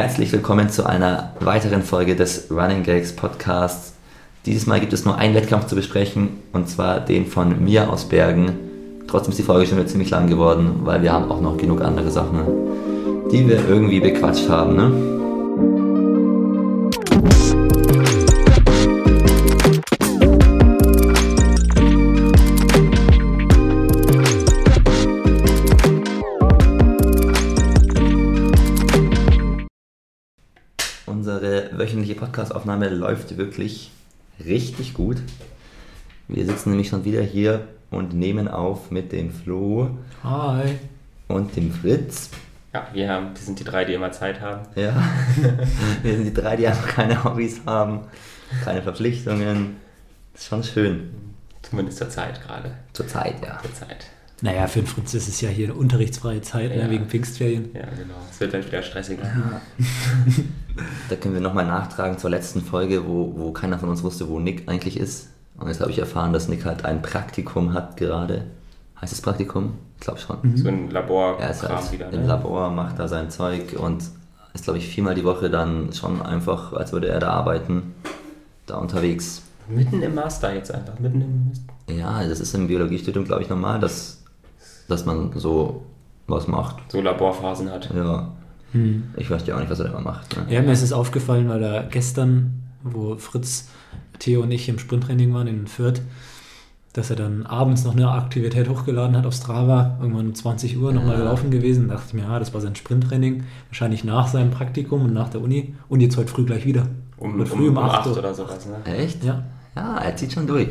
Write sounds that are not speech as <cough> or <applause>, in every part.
Herzlich willkommen zu einer weiteren Folge des Running Gags Podcasts. Dieses Mal gibt es nur einen Wettkampf zu besprechen und zwar den von mir aus Bergen. Trotzdem ist die Folge schon wieder ziemlich lang geworden, weil wir haben auch noch genug andere Sachen, die wir irgendwie bequatscht haben. Ne? Podcastaufnahme läuft wirklich richtig gut. Wir sitzen nämlich schon wieder hier und nehmen auf mit dem Flo Hi. und dem Fritz. Ja, wir, haben, wir sind die drei, die immer Zeit haben. Ja, <laughs> wir sind die drei, die einfach keine Hobbys haben, keine Verpflichtungen. Das ist schon schön. Zumindest zur Zeit gerade. Zur Zeit, ja. Zur Zeit. Naja, für den Fritz ist es ja hier eine unterrichtsfreie Zeit, Ja. ne, wegen Pfingstferien. Ja, genau. Es wird dann wieder stressiger. <laughs> Da können wir nochmal nachtragen zur letzten Folge, wo, wo keiner von uns wusste, wo Nick eigentlich ist. Und jetzt habe ich erfahren, dass Nick halt ein Praktikum hat gerade. Heißt es Praktikum? Ich glaube schon. So ein Laborkram Er ist halt wieder. im Ne? Labor, macht da sein Zeug und ist, glaube ich, viermal die Woche dann schon einfach, als würde er da arbeiten, da unterwegs. Mitten im Master jetzt einfach. Mitten im. Ja, das ist im Biologiestudium, glaube ich, normal, dass, dass man so was macht. So Laborphasen hat. Ja. Hm. Ich weiß ja auch nicht, was er da immer macht. Ne? Ja, mir ist es aufgefallen, weil da gestern, wo Fritz, Theo und ich im Sprinttraining waren in Fürth, dass er dann abends noch eine Aktivität hochgeladen hat auf Strava, irgendwann um 20 Uhr nochmal Ja. gelaufen gewesen. Da dachte ich mir, ja, das war sein Sprinttraining, wahrscheinlich nach seinem Praktikum und nach der Uni. Und jetzt heute früh gleich wieder. Um, um, früh um um 8 8 Uhr. oder sowas. Ne? Echt? Ja, Ja, er zieht schon durch.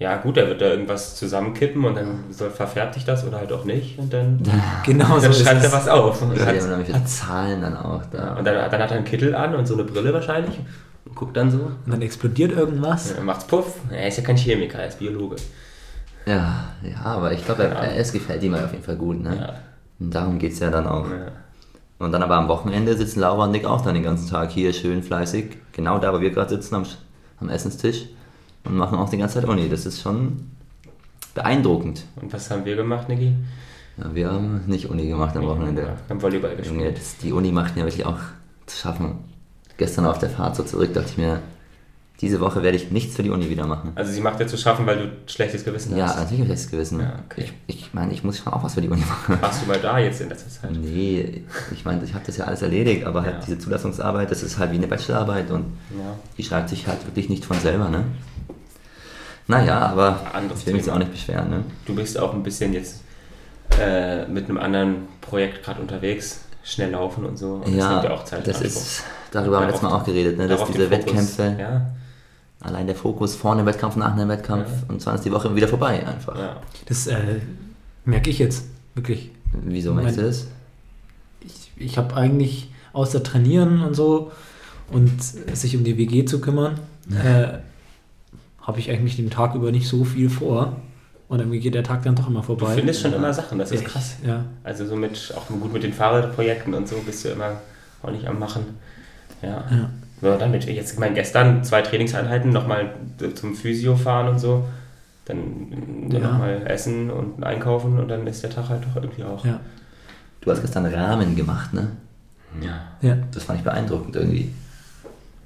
Ja, gut, er wird da irgendwas zusammenkippen und dann soll, verfärbt sich das oder halt auch nicht. Und dann, <laughs> genau so dann ist schreibt er was auf. Und, Ja, hat, haben nämlich Zahlen dann auch da. und dann, dann hat er einen Kittel an und so eine Brille wahrscheinlich. Und guckt dann so. Und dann explodiert irgendwas. Dann macht's Puff. Er ist ja kein Chemiker, er ist Biologe. Ja, ja, aber ich glaube, es gefällt ihm auf jeden Fall gut. Ne? Ja. Und darum geht es ja dann auch. Ja. Und dann aber am Wochenende sitzen Laura und Nick auch dann den ganzen Tag hier schön fleißig. Genau da, wo wir gerade sitzen am, am Essenstisch. Und machen auch die ganze Zeit Uni. Das ist schon beeindruckend. Und was haben wir gemacht, Niki? Ja, wir haben nicht Uni gemacht am Wochenende. Wir haben Volleyball Junge, gespielt. das, die Uni macht mir wirklich auch zu schaffen. Gestern auf der Fahrt so zurück dachte ich mir, diese Woche werde ich nichts für die Uni wieder machen. Also sie macht dir zu schaffen, weil du schlechtes Gewissen Ja, hast. natürlich habe ich das Gewissen. Ja, okay. Ich, ich meine, ich muss schon auch was für die Uni machen. <laughs> Warst du mal da jetzt in letzter Zeit? Nee, ich meine, ich habe das ja alles erledigt, aber halt Ja. diese Zulassungsarbeit, das ist halt wie eine Bachelorarbeit und die schreibt sich halt wirklich nicht von selber, ne? Naja, aber Anderes ich will mich Thema. auch nicht beschweren, ne? Du bist auch ein bisschen jetzt äh, mit einem anderen Projekt gerade unterwegs, schnell laufen und so. Und das ja, nimmt ja auch Zeit. das ist, darüber haben wir letztes Mal auch geredet, ne? Dass diese Wettkämpfe, Ja, allein der Fokus vor einem Wettkampf, nach einem Wettkampf Ja. und zwar ist die Woche wieder vorbei einfach. ja. Das äh, merke ich jetzt wirklich. Wieso meinst du das? ich, ich habe eigentlich außer trainieren und so und sich um die WG zu kümmern, äh, habe ich eigentlich den Tag über nicht so viel vor. Und irgendwie geht der Tag dann doch immer Du vorbei. findest schon immer Sachen, das ist Ich- krass. Ja. Also so mit, auch gut mit den Fahrradprojekten und so bist du immer auch nicht am Machen. Ja. ja. Ja, dann mit, jetzt, ich meine, gestern zwei Trainingseinheiten, nochmal zum Physio fahren und so. Dann Ja. nochmal essen und einkaufen und dann ist der Tag halt doch irgendwie auch. Ja. Du hast gestern Rahmen gemacht, ne? Ja. ja. Das fand ich beeindruckend irgendwie.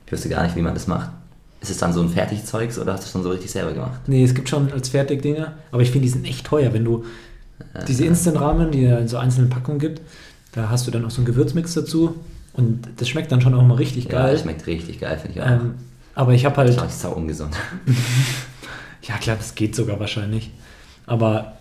Ich wüsste gar nicht, wie man das macht. Ist es dann so ein Fertigzeugs oder hast du es schon so richtig selber gemacht? Nee, es gibt schon als Fertigdinger, aber ich finde, die sind echt teuer. Wenn du diese Instant-Ramen, die in so einzelnen Packungen gibt, da hast du dann auch so einen Gewürzmix dazu und das schmeckt dann schon auch mal richtig Ja, geil. das schmeckt richtig geil, finde ich auch. ähm, aber ich habe halt, das ist sau ungesund. <laughs> ja klar, das geht sogar wahrscheinlich, aber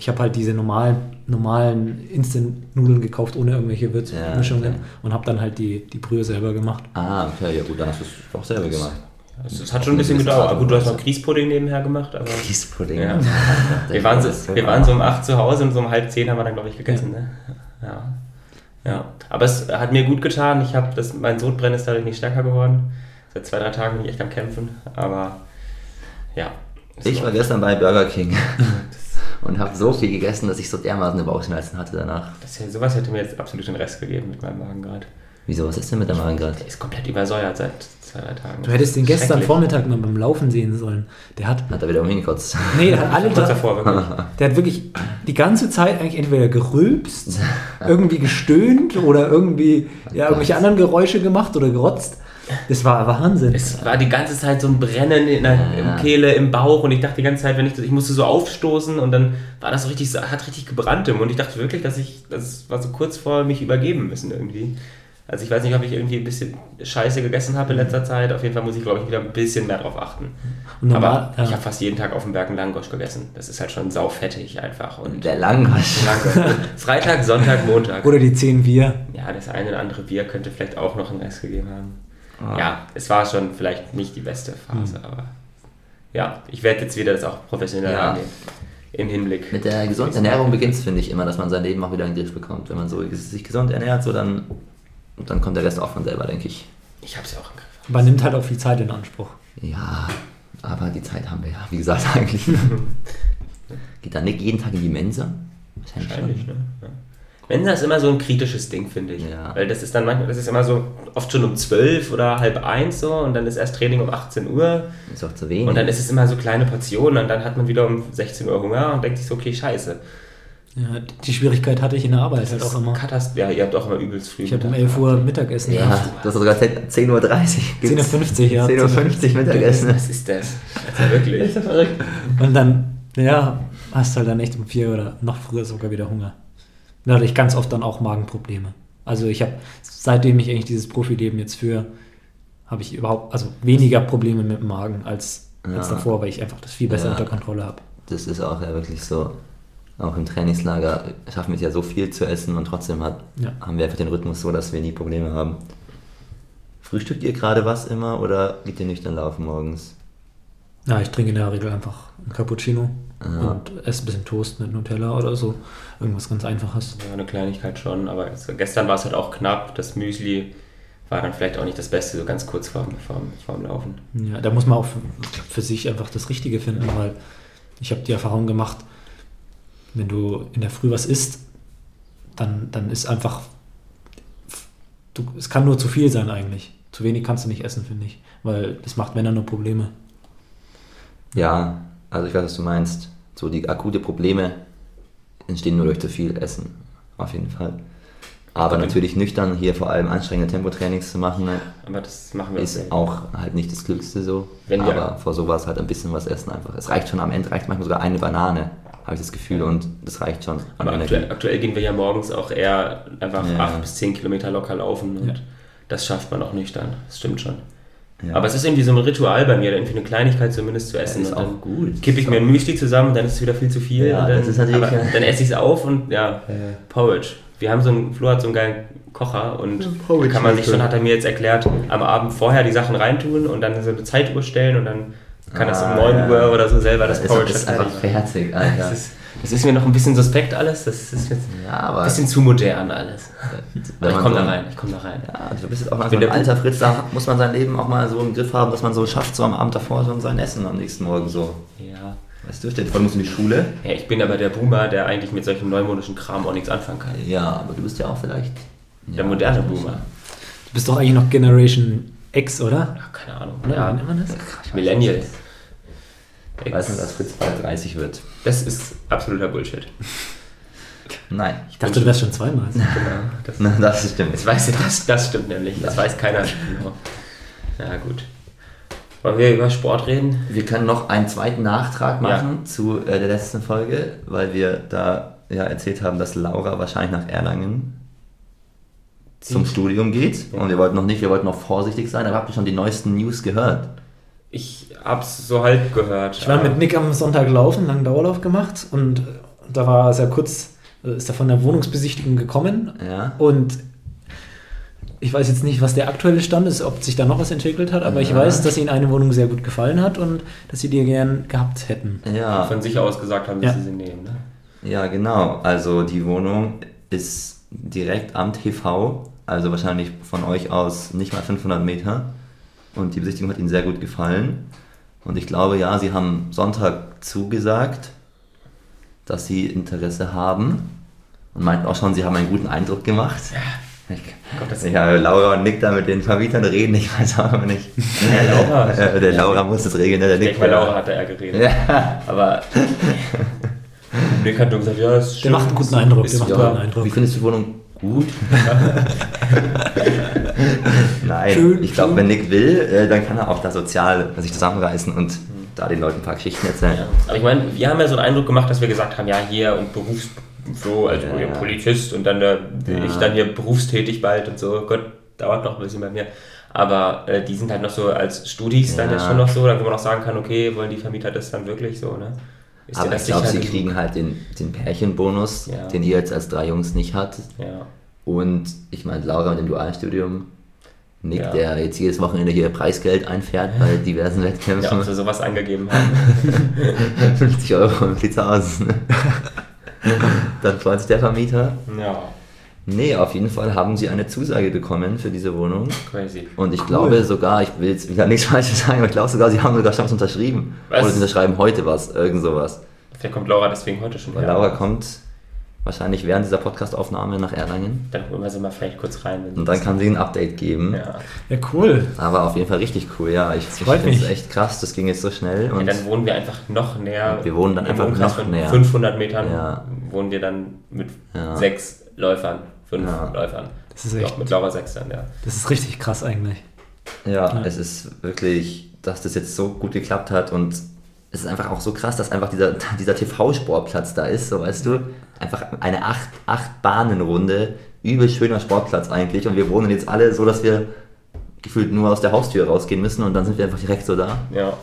ich habe halt diese normalen, normalen Instant-Nudeln gekauft, ohne irgendwelche Würzmischungen okay. und habe dann halt die, die Brühe selber gemacht. Ah, okay, ja gut, dann hast du es auch selber gemacht. Es, es hat schon ein bisschen gedauert. Gut, du hast noch Grießpudding nebenher gemacht, aber. Grießpudding. Ja. Ja. Wir waren, so, wir waren so um 8 zu Hause und so um halb 10 haben wir dann, glaube ich, gegessen. Ne? Ja. ja. Aber es hat mir gut getan. Ich habe das, mein Sodbrennen ist dadurch nicht stärker geworden. Seit zwei, drei Tagen bin ich echt am Kämpfen. Aber ja. Ich war gestern bei Burger King <laughs> und habe so viel gegessen, dass ich so dermaßen Bauchschmerzen hatte danach. das, sowas hätte mir jetzt absolut den Rest gegeben mit meinem Magen gerade. Wieso, was ist denn mit der Magen gerade? Der ist komplett übersäuert seit zwei, drei Tagen. Du hättest den gestern. Vormittag mal beim Laufen sehen sollen. Der hat, Hat er wieder hingekotzt? nee, der hat alle Kurz drei, davor, wirklich. <laughs> der hat wirklich die ganze Zeit eigentlich entweder gerülpst, irgendwie gestöhnt oder irgendwie ja, irgendwelche anderen Geräusche gemacht oder gerotzt. Das war Wahnsinn. Es war die ganze Zeit so ein Brennen in der Ja. im Kehle, im Bauch und ich dachte die ganze Zeit, wenn ich das, ich musste so aufstoßen und dann war das so richtig, hat richtig gebrannt im Mund. Ich dachte wirklich, dass ich, das war so kurz vor mich übergeben müssen irgendwie. Also ich weiß nicht, ob ich irgendwie ein bisschen Scheiße gegessen habe in letzter Zeit. Auf jeden Fall muss ich, glaube ich, wieder ein bisschen mehr drauf achten. Normal- Aber ja. ich habe fast jeden Tag auf dem Berg einen Langosch gegessen. Das ist halt schon saufettig einfach. Und Der Langosch. <laughs> Langosch. Freitag, Sonntag, Montag. Oder die 10 Wir. Ja, das eine oder andere Bier könnte vielleicht auch noch einen Rest gegeben haben. Ah. Ja, es war schon vielleicht nicht die beste Phase, Hm. aber ja, ich werde jetzt wieder das auch professionell Ja. angehen. Im Hinblick. Mit der gesunden Ernährung beginnt es, finde ich, immer, dass man sein Leben auch wieder in den Griff bekommt. Wenn man so sich gesund ernährt, so dann, dann kommt der Rest auch von selber, denke ich. Ich habe es ja auch im Griff. Man nimmt halt auch viel Zeit in Anspruch. Ja, aber die Zeit haben wir ja, wie gesagt, <laughs> eigentlich. <laughs> Geht dann nicht jeden Tag in die Mensa? Wahrscheinlich, Wahrscheinlich, schon. ne? Ja. Mensa ist immer so ein kritisches Ding, finde ich. Ja. Weil das ist dann manchmal, das ist immer so oft schon um 12 oder halb eins so und dann ist erst Training um 18 Uhr Ist auch zu wenig. und dann ist es immer so kleine Portionen und dann hat man wieder um 16 Uhr Hunger und denkt sich so, okay, scheiße. Ja, die Schwierigkeit hatte ich in der Arbeit halt auch immer. Katast ja, ihr habt auch immer übelst früh. Ich habe um Mittag 11 Uhr Mittagessen ja, gehabt. das ist sogar 10.30 Uhr. 10.50 Uhr, ja. 10.50 Uhr Mittagessen. Was ist das? Also wirklich. <laughs> Und dann, ja, hast halt dann echt um 4 oder noch früher sogar wieder Hunger. Da hatte ich ganz oft dann auch Magenprobleme. Also ich habe, seitdem ich eigentlich dieses Profileben jetzt führe, habe ich überhaupt, also weniger Probleme mit dem Magen als, als Ja. davor, weil ich einfach das viel besser Ja. unter Kontrolle habe. Das ist auch ja wirklich so. Auch im Trainingslager schaffen wir es ja so viel zu essen und trotzdem hat, Ja. haben wir einfach den Rhythmus so, dass wir nie Probleme haben. Frühstückt ihr gerade was immer oder geht ihr nüchtern laufen morgens? Ja, ich trinke in der Regel einfach einen Cappuccino Ja. und esse ein bisschen Toast mit Nutella oder so. Irgendwas ganz Einfaches. Ja, eine Kleinigkeit schon, aber es, gestern war es halt auch knapp. Das Müsli war dann vielleicht auch nicht das Beste, so ganz kurz vorm, vorm, vorm Laufen. Ja, da muss man auch für, für sich einfach das Richtige finden, weil ich habe die Erfahrung gemacht, wenn du in der Früh was isst, dann, dann ist einfach, du, es kann nur zu viel sein eigentlich. Zu wenig kannst du nicht essen, finde ich, weil das macht dann nur Probleme. Ja, also ich weiß, was du meinst. So die akute Probleme entstehen nur durch zu viel Essen. Auf jeden Fall. Aber Okay. natürlich nüchtern hier vor allem anstrengende Tempotrainings zu machen, ne, Aber das machen wir ist auch halt nicht das Klügste so. Wenn Aber vor sowas halt ein bisschen was essen einfach. Es reicht schon am Ende, reicht manchmal sogar eine Banane, habe ich das Gefühl, und das reicht schon Aber aktuell, aktuell gehen wir ja morgens auch eher einfach Ja. 8 bis 10 Kilometer locker laufen und Ja. das schafft man auch nüchtern. Das stimmt schon. Ja. Aber es ist irgendwie so ein Ritual bei mir, irgendwie eine Kleinigkeit zumindest zu essen. ist und auch dann gut. Kippe ich mir ein Müsli zusammen, dann ist es wieder viel zu viel. Ja, und dann, das ist natürlich- aber dann esse ich es auf und ja, Porridge. Wir haben so einen, Flo hat so einen geilen Kocher und da kann man sich ist schon, hat er mir jetzt erklärt, am Abend vorher die Sachen reintun und dann so eine Zeituhr stellen und dann kann das um Ah, 9 ja. Uhr oder so selber das das ist, Porridge das ist einfach fertig, Alter. <laughs> Das ist, mir noch ein bisschen suspekt alles, das ist jetzt ja, ein bisschen zu modern alles. Aber ich komme so- da rein, ich komme da rein. Ja, also du bist jetzt auch mal so ein der alter Fritz, da muss man sein Leben auch mal so im Griff haben, dass man so schafft, so am Abend davor schon sein Essen am nächsten Morgen so. Ja. Weißt du, vor allem musst du in die Schule. ja, ich bin aber der Boomer, der eigentlich mit solchem neumodischen Kram auch nichts anfangen kann. Ja, aber du bist ja auch vielleicht. Der ja, moderne Boomer. Du bist doch eigentlich noch Generation X, oder? Ach, keine Ahnung. Oder? Wie Ja, nennt man das? Millennial. Ich weiß nicht, dass Fritz bald 30 wird. Das ist absoluter Bullshit. <laughs> Nein. Ich dachte, du wärst schon zweimal. <laughs> Genau. Das, Na, das stimmt. das, weiß, das, das stimmt nämlich. Das weiß keiner. Genau. Ja, gut. Wollen wir über Sport reden? Wir können noch einen zweiten Nachtrag Ja. machen zu äh, der letzten Folge, weil wir da ja erzählt haben, dass Laura wahrscheinlich nach Erlangen zum. Studium geht. Ja. Und wir wollten noch nicht, wir wollten noch vorsichtig sein, aber habt ihr schon die neuesten News gehört? Ich hab's so halb gehört. Ich war mit Nick am Sonntag laufen, langen Dauerlauf gemacht und äh, da war ja kurz, äh, ist er von der Wohnungsbesichtigung gekommen Ja. und ich weiß jetzt nicht, was der aktuelle Stand ist, ob sich da noch was entwickelt hat, aber ich Ja. weiß, dass ihnen eine Wohnung sehr gut gefallen hat und dass sie die gern gehabt hätten. Ja. von sich aus gesagt haben, dass Ja. sie sie nehmen. Ne? Ja, genau. Also die Wohnung ist direkt am TV, also wahrscheinlich von euch aus nicht mal 500 Meter. Und die Besichtigung hat ihnen sehr gut gefallen. Und ich glaube, ja, sie haben Sonntag zugesagt, dass sie Interesse haben. Und meinten auch schon, sie haben einen guten Eindruck gemacht. Ich, ja, Laura und Nick da mit den Vermietern reden, ich weiß auch nicht. Ja, Laura. <laughs> Äh, der Laura muss das regeln, ne? der Ich Nick. denke, bei Laura hat er geredet. Ja. Aber <laughs> Nick hat nur gesagt, ja, ist Der schön. macht einen guten Eindruck. Der Ist, macht ja, einen guten Eindruck. Wie findest du die Wohnung? Gut. <laughs> Nein, Schön, ich glaube, wenn Nick will, äh, dann kann er auch da sozial sich zusammenreißen und da den Leuten ein paar Geschichten erzählen. Ja. Aber ich meine, wir haben ja so einen Eindruck gemacht, dass wir gesagt haben, ja, hier und Berufs so, also Ja. Polizist und dann äh, Ja. ich dann hier berufstätig bald und so. Gott, dauert noch ein bisschen bei mir. Aber äh, die sind halt noch so als Studis dann Ja. jetzt schon noch so, dann wo man auch sagen kann, okay, wollen die Vermieter das dann wirklich so, ne? Ist Aber ich glaube, sie kriegen halt den, den Pärchenbonus, Ja. den ihr jetzt als drei Jungs nicht hattet. Ja. Und ich meine, Laura mit dem Dualstudium, Nick, Ja. der jetzt jedes Wochenende hier Preisgeld einfährt bei <laughs> diversen Ja, ob Wettkämpfen. sie sowas angegeben haben. <laughs> 50 Euro im Blitzhaus. <laughs> Dann freut sich der Vermieter. ja, Nee, auf jeden Fall haben sie eine Zusage bekommen für diese Wohnung. crazy. Und ich glaube sogar, ich will jetzt wieder nichts <laughs> Falsches sagen, aber ich glaube sogar, sie haben sogar schon was unterschrieben. Was? Oder sie unterschreiben heute was, irgend sowas. Vielleicht kommt Laura deswegen heute schon Weil. Laura kommt wahrscheinlich während dieser Podcastaufnahme nach Erlangen. Dann holen wir sie mal vielleicht kurz rein. Wenn Und dann kann sie ein Update geben. ja. Ja, cool. Aber auf jeden Fall richtig cool, ja. Ich, ich finde es mich. echt krass, das ging jetzt so schnell. ja, Und dann wohnen wir einfach noch näher. Wir wohnen dann einfach Umkreis noch von näher. 500 Metern Ja. wohnen wir dann mit Ja. sechs Läufern. Fünf Ja. Läufern. Das ist echt- Doch, mit Laura sechs dann, ja. Das ist richtig krass eigentlich. ja, Ja. es ist wirklich, dass das jetzt so gut geklappt hat und es ist einfach auch so krass, dass einfach dieser, <laughs> dieser TV-Sportplatz da ist, so weißt du, einfach eine acht, acht Bahnenrunde, übel schöner Sportplatz eigentlich und wir wohnen jetzt alle so, dass wir gefühlt nur aus der Haustür rausgehen müssen und dann sind wir einfach direkt so da. Ja,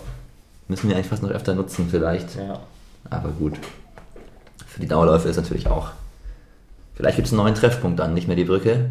Müssen wir eigentlich fast noch öfter nutzen vielleicht, ja. aber gut. Für die Dauerläufe ist natürlich auch. Vielleicht gibt es einen neuen Treffpunkt dann, nicht mehr die Brücke,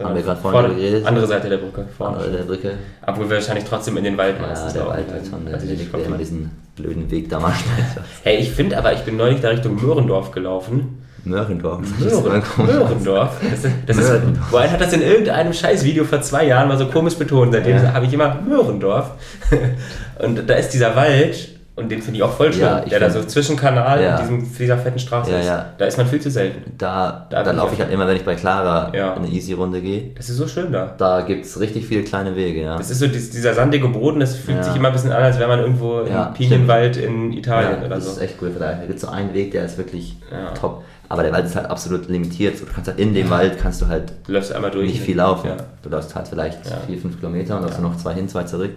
Haben wir gerade drüber geredet? Andere Seite der Brücke. Vorne. andere der Brücke. Obwohl wir wahrscheinlich trotzdem in den Wald Ja, meistens der Wald halt schon, der, der, ich der, immer die- diesen blöden Weg da macht. <laughs> Hey, ich finde aber, ich bin neulich da Richtung Möhrendorf gelaufen. Möhrendorf. Das ist Möhren, mal komisch. Möhrendorf. Das ist, das ist, Möhrendorf. Boah, hat das in irgendeinem Scheißvideo vor zwei Jahren mal so komisch betont. Seitdem Ja. habe ich immer Möhrendorf. <laughs> Und da ist dieser Wald, und den finde ich auch voll schön, Ja, der da so zwischen Kanal Ja. und diesem, dieser fetten Straße Ja, ist. ja. Da ist man viel zu selten. Da, Da da, bin ich laufe ich halt immer, wenn ich bei Clara Ja. eine Easy-Runde gehe. Das ist so schön da. Da gibt es richtig viele kleine Wege, ja. Das ist so dies- dieser sandige Boden, das fühlt sich immer ein bisschen an, als wäre man irgendwo im Pinienwald in Italien ja, oder das so. ist echt cool. Da gibt es so einen Weg, der ist wirklich top. Aber der Wald ist halt absolut limitiert. So, Du kannst halt in dem Wald kannst du halt Du läufst einmal durch. nicht viel laufen. Ja. Du läufst halt vielleicht vier, fünf Kilometer und läufst Ja. nur noch zwei hin, zwei zurück.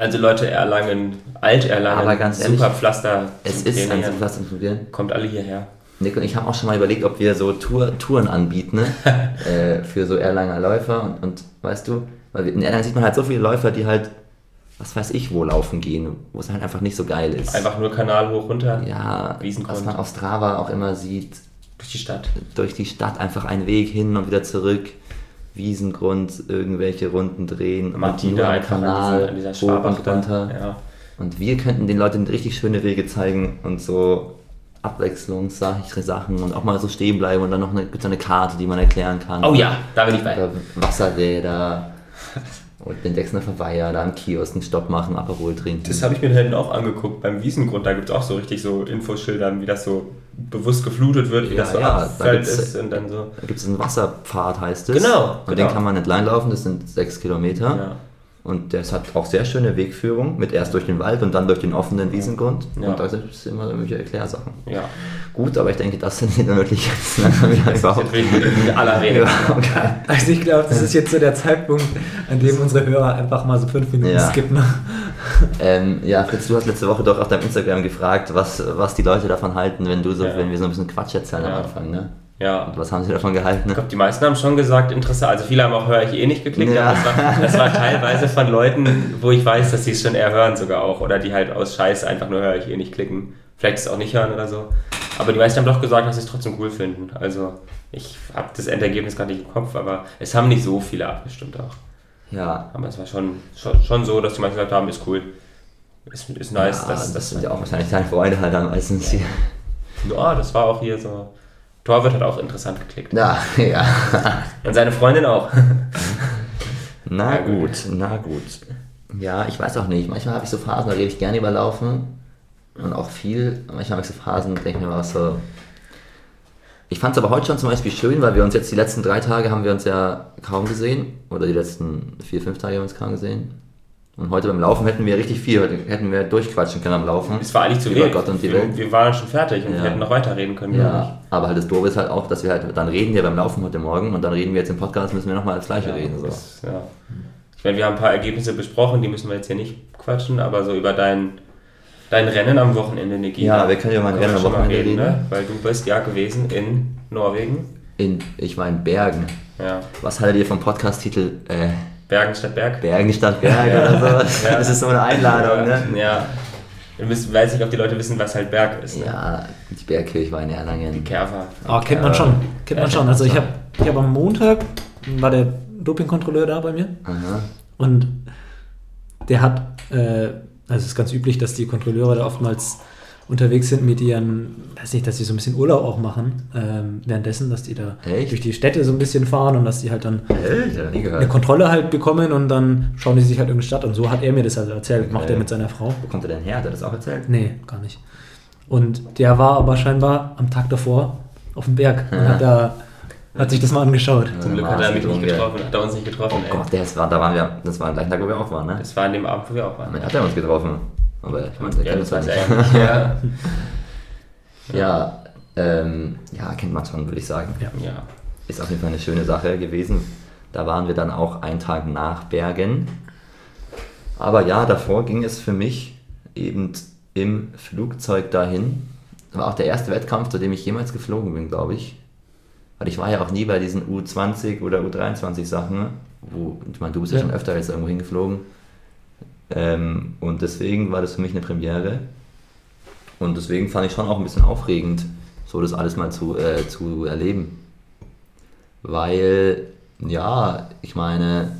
Also Leute, Erlangen, Alt-Erlangen, Aber ganz ehrlich, super Pflaster. Es ist ein Trainieren. Superplatz zum Probieren. Kommt alle hierher. Nick und ich haben auch schon mal überlegt, ob wir so Tour, Touren anbieten ne? <laughs> äh, für so Erlanger Läufer und, und weißt du, weil in Erlangen sieht man halt so viele Läufer, die halt, was weiß ich, wo laufen gehen, wo es halt einfach nicht so geil ist. Einfach nur Kanal hoch runter ja, was man auf Strava auch immer sieht, durch die Stadt. durch die Stadt einfach einen Weg hin und wieder zurück, Wiesengrund, irgendwelche Runden drehen, und Martin nur da am einfach an Kanal, dieser, an dieser Schwabach und runter. Ja. Und wir könnten den Leuten richtig schöne Wege zeigen und so abwechslungsreiche Sachen und auch mal so stehen bleiben und dann noch eine, gibt's eine Karte, die man erklären kann. Oh ja, da bin ich bei. Wasserräder und den Dexner Verweiher, da am Kiosk einen Stopp machen, Aperol trinken. Das habe ich mir da hinten auch angeguckt. Beim Wiesengrund, da gibt es auch so richtig so Infoschildern, wie das so bewusst geflutet wird, wie Ja, das so ja, da Abfeld gibt's- ist und dann so. da gibt es einen Wasserpfad, heißt es. Genau, Und genau. den kann man entlang laufen, das sind sechs Kilometer. Ja. Und das hat auch sehr schöne Wegführung, mit erst durch den Wald und dann durch den offenen Wiesengrund. Ja. Und da es immer irgendwelche Erklärsachen. Ja. Gut, aber ich denke, das sind nicht wirklich jetzt langsam wieder überhaupt. in aller Rede. <laughs> Ja, okay. Also ich glaube, das ist jetzt so der Zeitpunkt, an dem unsere Hörer einfach mal so fünf Minuten Ja. skippen. Ähm, ja, Fritz, du hast letzte Woche doch auf deinem Instagram gefragt, was, was die Leute davon halten, wenn du so, Ja. wenn wir so ein bisschen Quatsch erzählen Ja. am Anfang, ne? Ja. Und was haben sie davon gehalten? Ich Ne? glaube, die meisten haben schon gesagt, interessant. Also viele haben auch höre ich eh nicht geklickt, Ja. das war, das war teilweise von Leuten, wo ich weiß, dass sie es schon eher hören sogar auch. Oder die halt aus Scheiß einfach nur höre ich eh nicht klicken. Vielleicht es auch nicht hören oder so. Aber die meisten haben doch gesagt, dass sie es trotzdem cool finden. Also ich habe das Endergebnis gar nicht im Kopf, aber es haben nicht so viele abgestimmt auch. Ja, Aber es war schon, schon, schon so, dass die meisten gesagt haben, ist cool. Ist, ist nice. ja dass, das, sind ja auch wahrscheinlich deine Freunde halt am meistens hier. Ja, das war auch hier so. Torwart hat auch interessant geklickt. Na, <laughs> ja. Und seine Freundin auch. <laughs> Na gut. gut, na gut. Ja, ich weiß auch nicht. Manchmal habe ich so Phasen, da rede ich gerne über Laufen. Und auch viel. Manchmal habe ich so Phasen, denke ich mir was so. Ich fand es aber heute schon zum Beispiel schön, weil wir uns jetzt die letzten drei Tage haben wir uns ja kaum gesehen. Oder die letzten vier, fünf Tage haben wir uns kaum gesehen. Und heute beim Laufen hätten wir richtig viel, heute hätten wir durchquatschen können am Laufen. Es war eigentlich zu wenig. Gott und die wir, Welt. wir waren schon fertig und Ja. wir hätten noch weiterreden können. Ja, aber halt das Doofe ist halt auch, dass wir halt, dann reden wir beim Laufen heute Morgen und dann reden wir jetzt im Podcast, müssen wir nochmal das Gleiche Ja, reden. So. das, ja. Ich meine, wir haben ein paar Ergebnisse besprochen, die müssen wir jetzt hier nicht quatschen, aber so über dein, dein Rennen am Wochenende, Niki. Ja, wir können ja mal ein Rennen am Wochenende reden. Ne? Weil du bist ja gewesen in Norwegen. In, ich war in Bergen. Ja. Was haltet ihr vom Podcast-Titel äh, Bergen statt Berg. Bergen statt Berg oder so? Ja. Das ist so eine Einladung, ja. ne? Ja. Müssen, weiß nicht, ob die Leute wissen, was halt Berg ist. Ne? Ja, die Bergkirche war in Die Erlangen. Kerfer. Ah, kennt man Ja. schon. Kennt man schon. Also ich habe ich hab am Montag, war der Dopingkontrolleur da bei mir Aha. und der hat, äh, also es ist ganz üblich, dass die Kontrolleure da oftmals unterwegs sind mit ihren, weiß nicht, dass sie so ein bisschen Urlaub auch machen, ähm, währenddessen, dass die da Echt? durch die Städte so ein bisschen fahren und dass die halt dann nie eine. Kontrolle halt bekommen und dann schauen die sich halt irgendeine Stadt und so hat er mir das also erzählt, macht Okay. er mit seiner Frau. Wo kommt er denn her? Hat er das auch erzählt? Nee, gar nicht. Und der war aber scheinbar am Tag davor auf dem Berg und hat, da, hat sich das mal angeschaut. Zum Glück hat er mich nicht getroffen, hat er uns nicht getroffen, Oh ey. Gott, der ist, da waren wir, das war am gleichen Tag, wo wir auch waren, ne? Das war an dem Abend, wo wir auch waren. Hat er uns getroffen. Aber ich meine, der Ja, kennt das nicht. Ja. Ja, ähm, ja, kennt man schon, würde ich sagen. Ja. ja. Ist auf jeden Fall eine schöne Sache gewesen. Da waren wir dann auch einen Tag nach Bergen. Aber ja, davor ging es für mich eben im Flugzeug dahin. War auch der erste Wettkampf, zu dem ich jemals geflogen bin, glaube ich. Weil ich war ja auch nie bei diesen U20 oder U23 Sachen, wo, ich meine, du bist ja, Ja. schon öfter jetzt irgendwo hingeflogen. Ähm, und deswegen war das für mich eine Premiere. Und deswegen fand ich schon auch ein bisschen aufregend, so das alles mal zu, äh, zu erleben. Weil, ja, ich meine,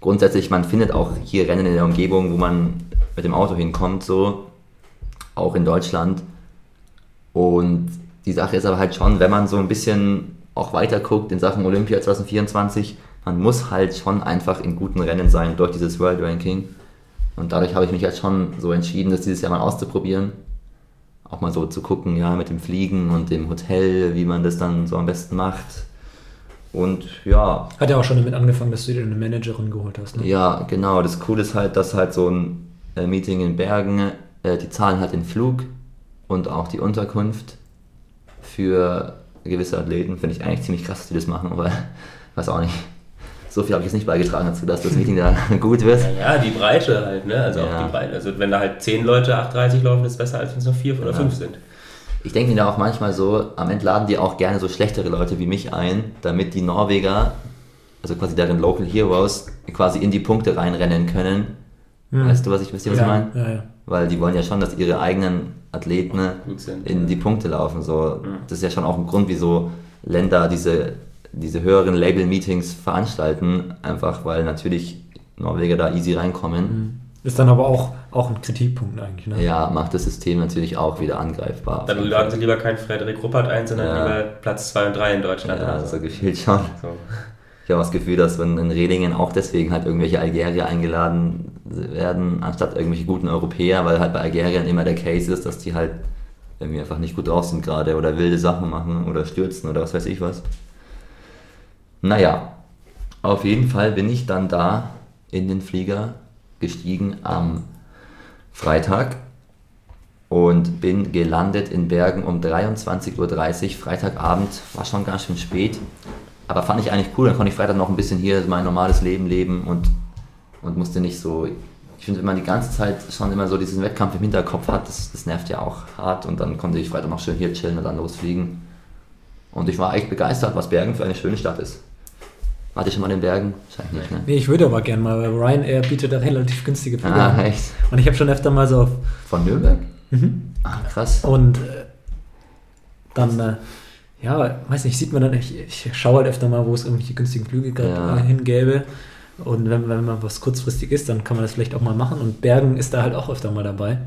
grundsätzlich, man findet auch hier Rennen in der Umgebung, wo man mit dem Auto hinkommt, so, auch in Deutschland. Und die Sache ist aber halt schon, wenn man so ein bisschen auch weiter guckt in Sachen Olympia 2024, man muss halt schon einfach in guten Rennen sein durch dieses World Ranking. Und dadurch habe ich mich halt schon so entschieden, das dieses Jahr mal auszuprobieren. Auch mal so zu gucken, ja, mit dem Fliegen und dem Hotel, wie man das dann so am besten macht. Und ja, Hat ja auch schon damit angefangen, dass du dir eine Managerin geholt hast. Ne? ja, genau. Das Coole ist halt, dass halt so ein äh, Meeting in Bergen, äh, die zahlen halt den Flug und auch die Unterkunft für gewisse Athleten. Finde ich eigentlich ziemlich krass, dass die das machen, aber <laughs> weiß auch nicht. So viel habe ich jetzt nicht beigetragen dazu, dass das Meeting da <laughs> gut wird. Ja, die Breite halt, ne? Also Ja. auch die Breite. Also wenn da halt 10 Leute 8,30 laufen, ist besser, als wenn es nur 4 oder Ja. 5 sind. Ich denke mir da auch manchmal so, am Ende laden die auch gerne so schlechtere Leute wie mich ein, damit die Norweger, also quasi deren Local Heroes, quasi in die Punkte reinrennen können. Hm. Weißt du, was ich, wisst ihr, was ich ja, meine? ja, ja. Weil die wollen ja schon, dass ihre eigenen Athleten in die Punkte laufen. So. Mhm. Das ist ja schon auch ein Grund, wieso Länder diese, diese höheren Label-Meetings veranstalten. Einfach weil natürlich Norweger da easy reinkommen. Ist dann aber auch, auch ein Kritikpunkt eigentlich. Ne? Ja, macht das System natürlich auch wieder angreifbar. Dann laden sie lieber keinen Frederik Ruppert ein, sondern Ja. lieber Platz 2 und 3 in Deutschland. Ja, so gefühlt schon. So. Ich habe das Gefühl, dass wenn in Redingen auch deswegen halt irgendwelche Algerier eingeladen werden, anstatt irgendwelche guten Europäer, weil halt bei Algerien immer der Case ist, dass die halt irgendwie einfach nicht gut drauf sind gerade oder wilde Sachen machen oder stürzen oder was weiß ich was. Naja, auf jeden Fall bin ich dann da in den Flieger gestiegen am Freitag und bin gelandet in Bergen um 23.30 Uhr. Freitagabend war schon ganz schön spät, aber fand ich eigentlich cool. Dann konnte ich Freitag noch ein bisschen hier mein normales Leben leben und, und musste nicht so. Ich finde, wenn man die ganze Zeit schon immer so diesen Wettkampf im Hinterkopf hat, das, das nervt ja auch hart. Und dann konnte ich Freitag noch schön hier chillen und dann losfliegen. Und ich war echt begeistert, was Bergen für eine schöne Stadt ist. Wart ihr schon mal in Bergen? Scheint nicht, ne? Nee, ich würde aber gerne mal, weil Ryanair bietet da relativ günstige Flüge Ah, an. echt? Und ich habe schon öfter mal so auf. Von Nürnberg? Mhm. Ah, krass. Und äh, dann, äh, ja, weiß nicht, sieht man dann, ich, ich schaue halt öfter mal, wo es irgendwelche günstigen Flüge gerade Ja. äh, hingäbe. Und wenn, wenn mal was kurzfristig ist, dann kann man das vielleicht auch mal machen. Und Bergen ist da halt auch öfter mal dabei.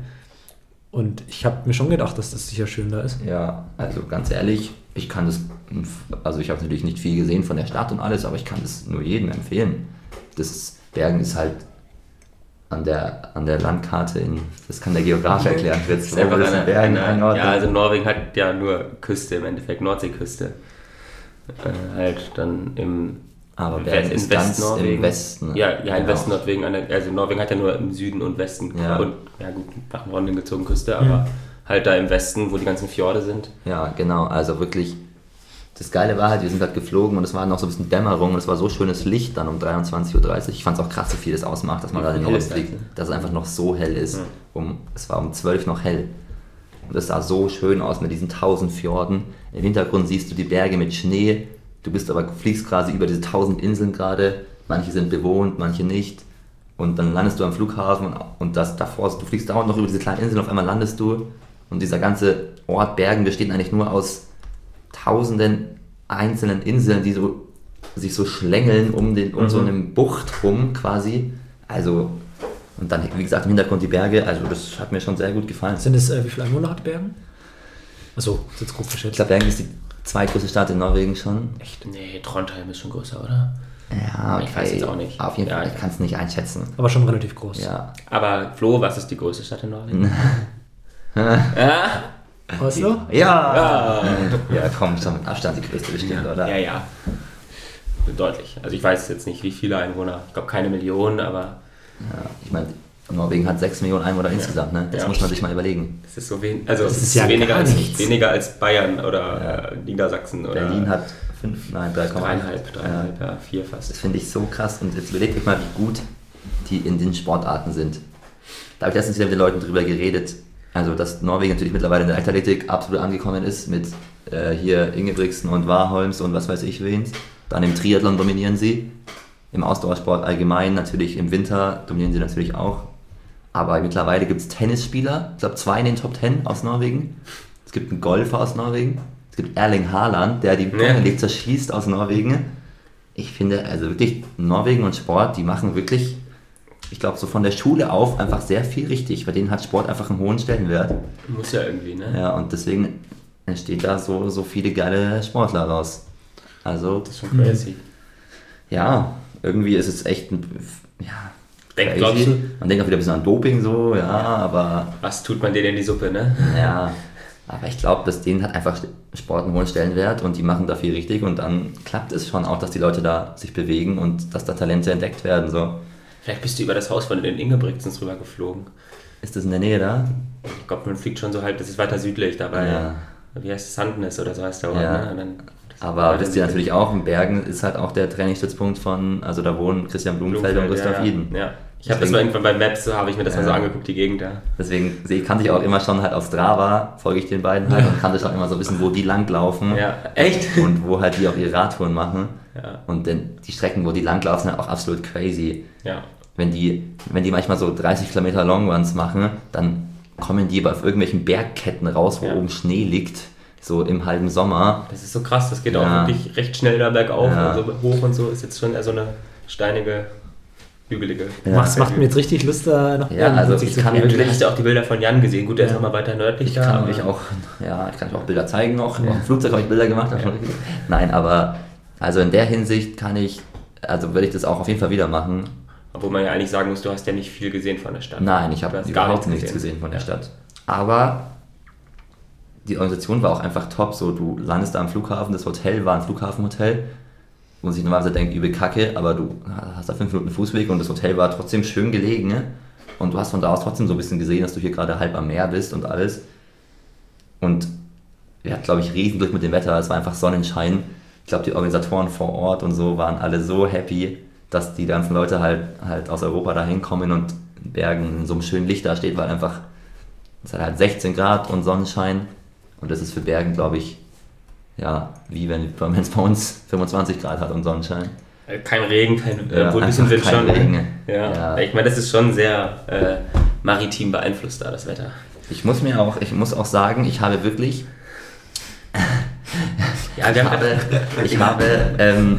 Und ich habe mir schon gedacht, dass das sicher schön da ist. Ja, also ganz ehrlich, ich kann das, also ich habe natürlich nicht viel gesehen von der Stadt und alles, aber ich kann das nur jedem empfehlen. Das ist, Bergen ist halt, an der, an der Landkarte in, das kann der Geograf <laughs> erklären, Fritz, ist einfach eine, Bergen eine, ja, also Norwegen hat ja nur Küste im Endeffekt, Nordseeküste. Äh, halt dann im Aber West- ist in ganz Westnorwegen. im Westen. Ja, ja, im Genau. Westen Norwegen. Also Norwegen hat ja nur im Süden und Westen Ja. und ja gut, nach Norden gezogen Küste, aber halt da im Westen, wo die ganzen Fjorde sind. Ja, genau. Also wirklich, das Geile war halt, wir sind halt geflogen und es war noch so ein bisschen Dämmerung und es war so schönes Licht dann um 23.30 Uhr. Ich fand es auch krass, wie viel das ausmacht, dass man da in den fliegt, ist, ne? dass es einfach noch so hell ist. Ja. Um, es war um 12 noch hell. Und es sah so schön aus mit diesen tausend Fjorden. Im Hintergrund siehst du die Berge mit Schnee. Du bist aber, fliegst quasi über diese tausend Inseln gerade. Manche sind bewohnt, manche nicht. Und dann landest du am Flughafen und, und das davor, du fliegst dauernd noch über diese kleinen Inseln, auf einmal landest du. Und dieser ganze Ort Bergen besteht eigentlich nur aus tausenden einzelnen Inseln, die so, sich so schlängeln um, den, um so eine Bucht rum quasi. Also, und dann, wie gesagt, im Hintergrund die Berge. Also, das hat mir schon sehr gut gefallen. Sind es, äh, wie viele Einwohner hat Bergen? Achso, ist jetzt grob Ich geschätzt. glaube, Bergen ist die zweitgrößte Stadt in Norwegen schon. Echt? Nee, Trondheim ist schon größer, oder? Ja, Ich weiß jetzt auch nicht. Auf jeden Ja, Fall, ja. ich kann es nicht einschätzen. Aber schon relativ groß. Ja. Aber Flo, was ist die größte Stadt in Norwegen? <laughs> ja? Oslo? Ja! Ja, komm, schon mit Abstand die größte bestimmt, oder? Ja, ja. Deutlich. Also ich weiß jetzt nicht, wie viele Einwohner. Ich glaube keine Millionen, aber Ja, ich meine, Norwegen hat 6 Millionen Einwohner insgesamt, ne? Das Ja. muss man sich mal überlegen. es ist so wenig. Also Das es ist ist, ja weniger, gar als, nichts. weniger als Bayern oder äh, Niedersachsen oder Berlin hat 5, nein, 3,8. dreieinhalb, dreieinhalb, ja, vier fast. Das finde ich so krass. Und jetzt überlegt euch mal, wie gut die in den Sportarten sind. Da habe ich letztens wieder mit den Leuten drüber geredet. Also, dass Norwegen natürlich mittlerweile in der Leichtathletik absolut angekommen ist, mit äh, hier Ingebrigtsen und Warholms und was weiß ich wen. Dann im Triathlon dominieren sie. Im Ausdauersport allgemein, natürlich im Winter dominieren sie natürlich auch. Aber mittlerweile gibt es Tennisspieler, ich glaube zwei in den Top 10 aus Norwegen. Es gibt einen Golfer aus Norwegen. Es gibt Erling Haaland, der die Premier League zerschießt aus Norwegen. Ich finde, also wirklich, Norwegen und Sport, die machen wirklich, ich glaube, so von der Schule auf einfach sehr viel richtig. Bei denen hat Sport einfach einen hohen Stellenwert. Muss ja irgendwie, ne? Ja, und deswegen entsteht da so, so viele geile Sportler raus. Also, Das ist schon crazy. ja, irgendwie ist es echt ein, ja, Denk, crazy. Man denkt auch wieder ein bisschen an Doping so, ja, aber was tut man denen in die Suppe, ne? ja, aber ich glaube, dass denen hat einfach Sport einen hohen Stellenwert und die machen da viel richtig und dann klappt es schon auch, dass die Leute da sich bewegen und dass da Talente entdeckt werden. So. Vielleicht bist du über das Haus von den Ingebrigtsens rüber geflogen. Ist das in der Nähe da? Ich glaube, man fliegt schon so halb, das ist weiter südlich, dabei. Ja. Wie heißt es? Sandnes oder so heißt der Ort, Ja. ne? Aber wisst ihr natürlich auch, in Bergen ist halt auch der Trainingsstützpunkt von, also da wohnen Christian Blumenfeld, und Gustav ja, ja. Iden. Ja. Ich habe das mal irgendwann bei Maps, so habe ich mir das mal so Ja. angeguckt, die Gegend da. Deswegen sehe- kannte ich auch immer schon halt auf Strava, folge ich den beiden halt und kannte schon immer so ein bisschen, wo die langlaufen. Ja, echt? Und wo halt die auch ihre Radtouren machen. Ja. Und denn die Strecken, wo die langlaufen, sind auch absolut crazy. Ja. wenn die, wenn die manchmal so 30 Kilometer Longruns machen, dann kommen die aber auf irgendwelchen Bergketten raus, wo Ja. oben Schnee liegt, so im halben Sommer. Das ist so krass, das geht Ja. auch wirklich recht schnell da bergauf Ja. und so hoch und so. Ist jetzt schon eher so eine steinige, hügelige. Ja. Macht, macht mir jetzt richtig Lust, da nach Ja, also ich zu kann wirklich- Du hast ja auch die Bilder von Jan gesehen. Gut, der ist Ja. noch mal weiter nördlich Ich da. kann aber- euch auch, ja, ich kann euch auch Bilder zeigen noch. Im Flugzeug habe ich Bilder gemacht. schon- Nein, aber also in der Hinsicht kann ich, also würde ich das auch auf jeden Fall wieder machen. Obwohl man ja eigentlich sagen muss, du hast ja nicht viel gesehen von der Stadt. Nein, ich habe überhaupt nichts gesehen von der Stadt. Aber die Organisation war auch einfach top. So, du landest da am Flughafen, das Hotel war ein Flughafenhotel, wo man sich normalerweise denkt, übel kacke, aber du hast da fünf Minuten Fußweg und das Hotel war trotzdem schön gelegen. Ne? Und du hast von da aus trotzdem so ein bisschen gesehen, dass du hier gerade halb am Meer bist und alles. Und wir hatten, glaube ich, Riesenglück mit dem Wetter. Es war einfach Sonnenschein. Ich glaube, die Organisatoren vor Ort und so waren alle so happy, dass die ganzen Leute halt, halt aus Europa da hinkommen und in Bergen in so einem schönen Licht da steht, weil einfach es hat halt 16 Grad und Sonnenschein. Und das ist für Bergen, glaube ich, ja, wie wenn es bei uns 25 Grad hat und Sonnenschein. Äh, Kein Regen, kein, Ja, äh, wohl ein bisschen <laughs> Wind schon. Regen. Ja. Ja. Ich meine, das ist schon sehr äh, maritim beeinflusst da, das Wetter. Ich muss mir auch, ich muss auch sagen, ich habe wirklich <laughs> Ja, Ich habe, <laughs> ich habe ähm,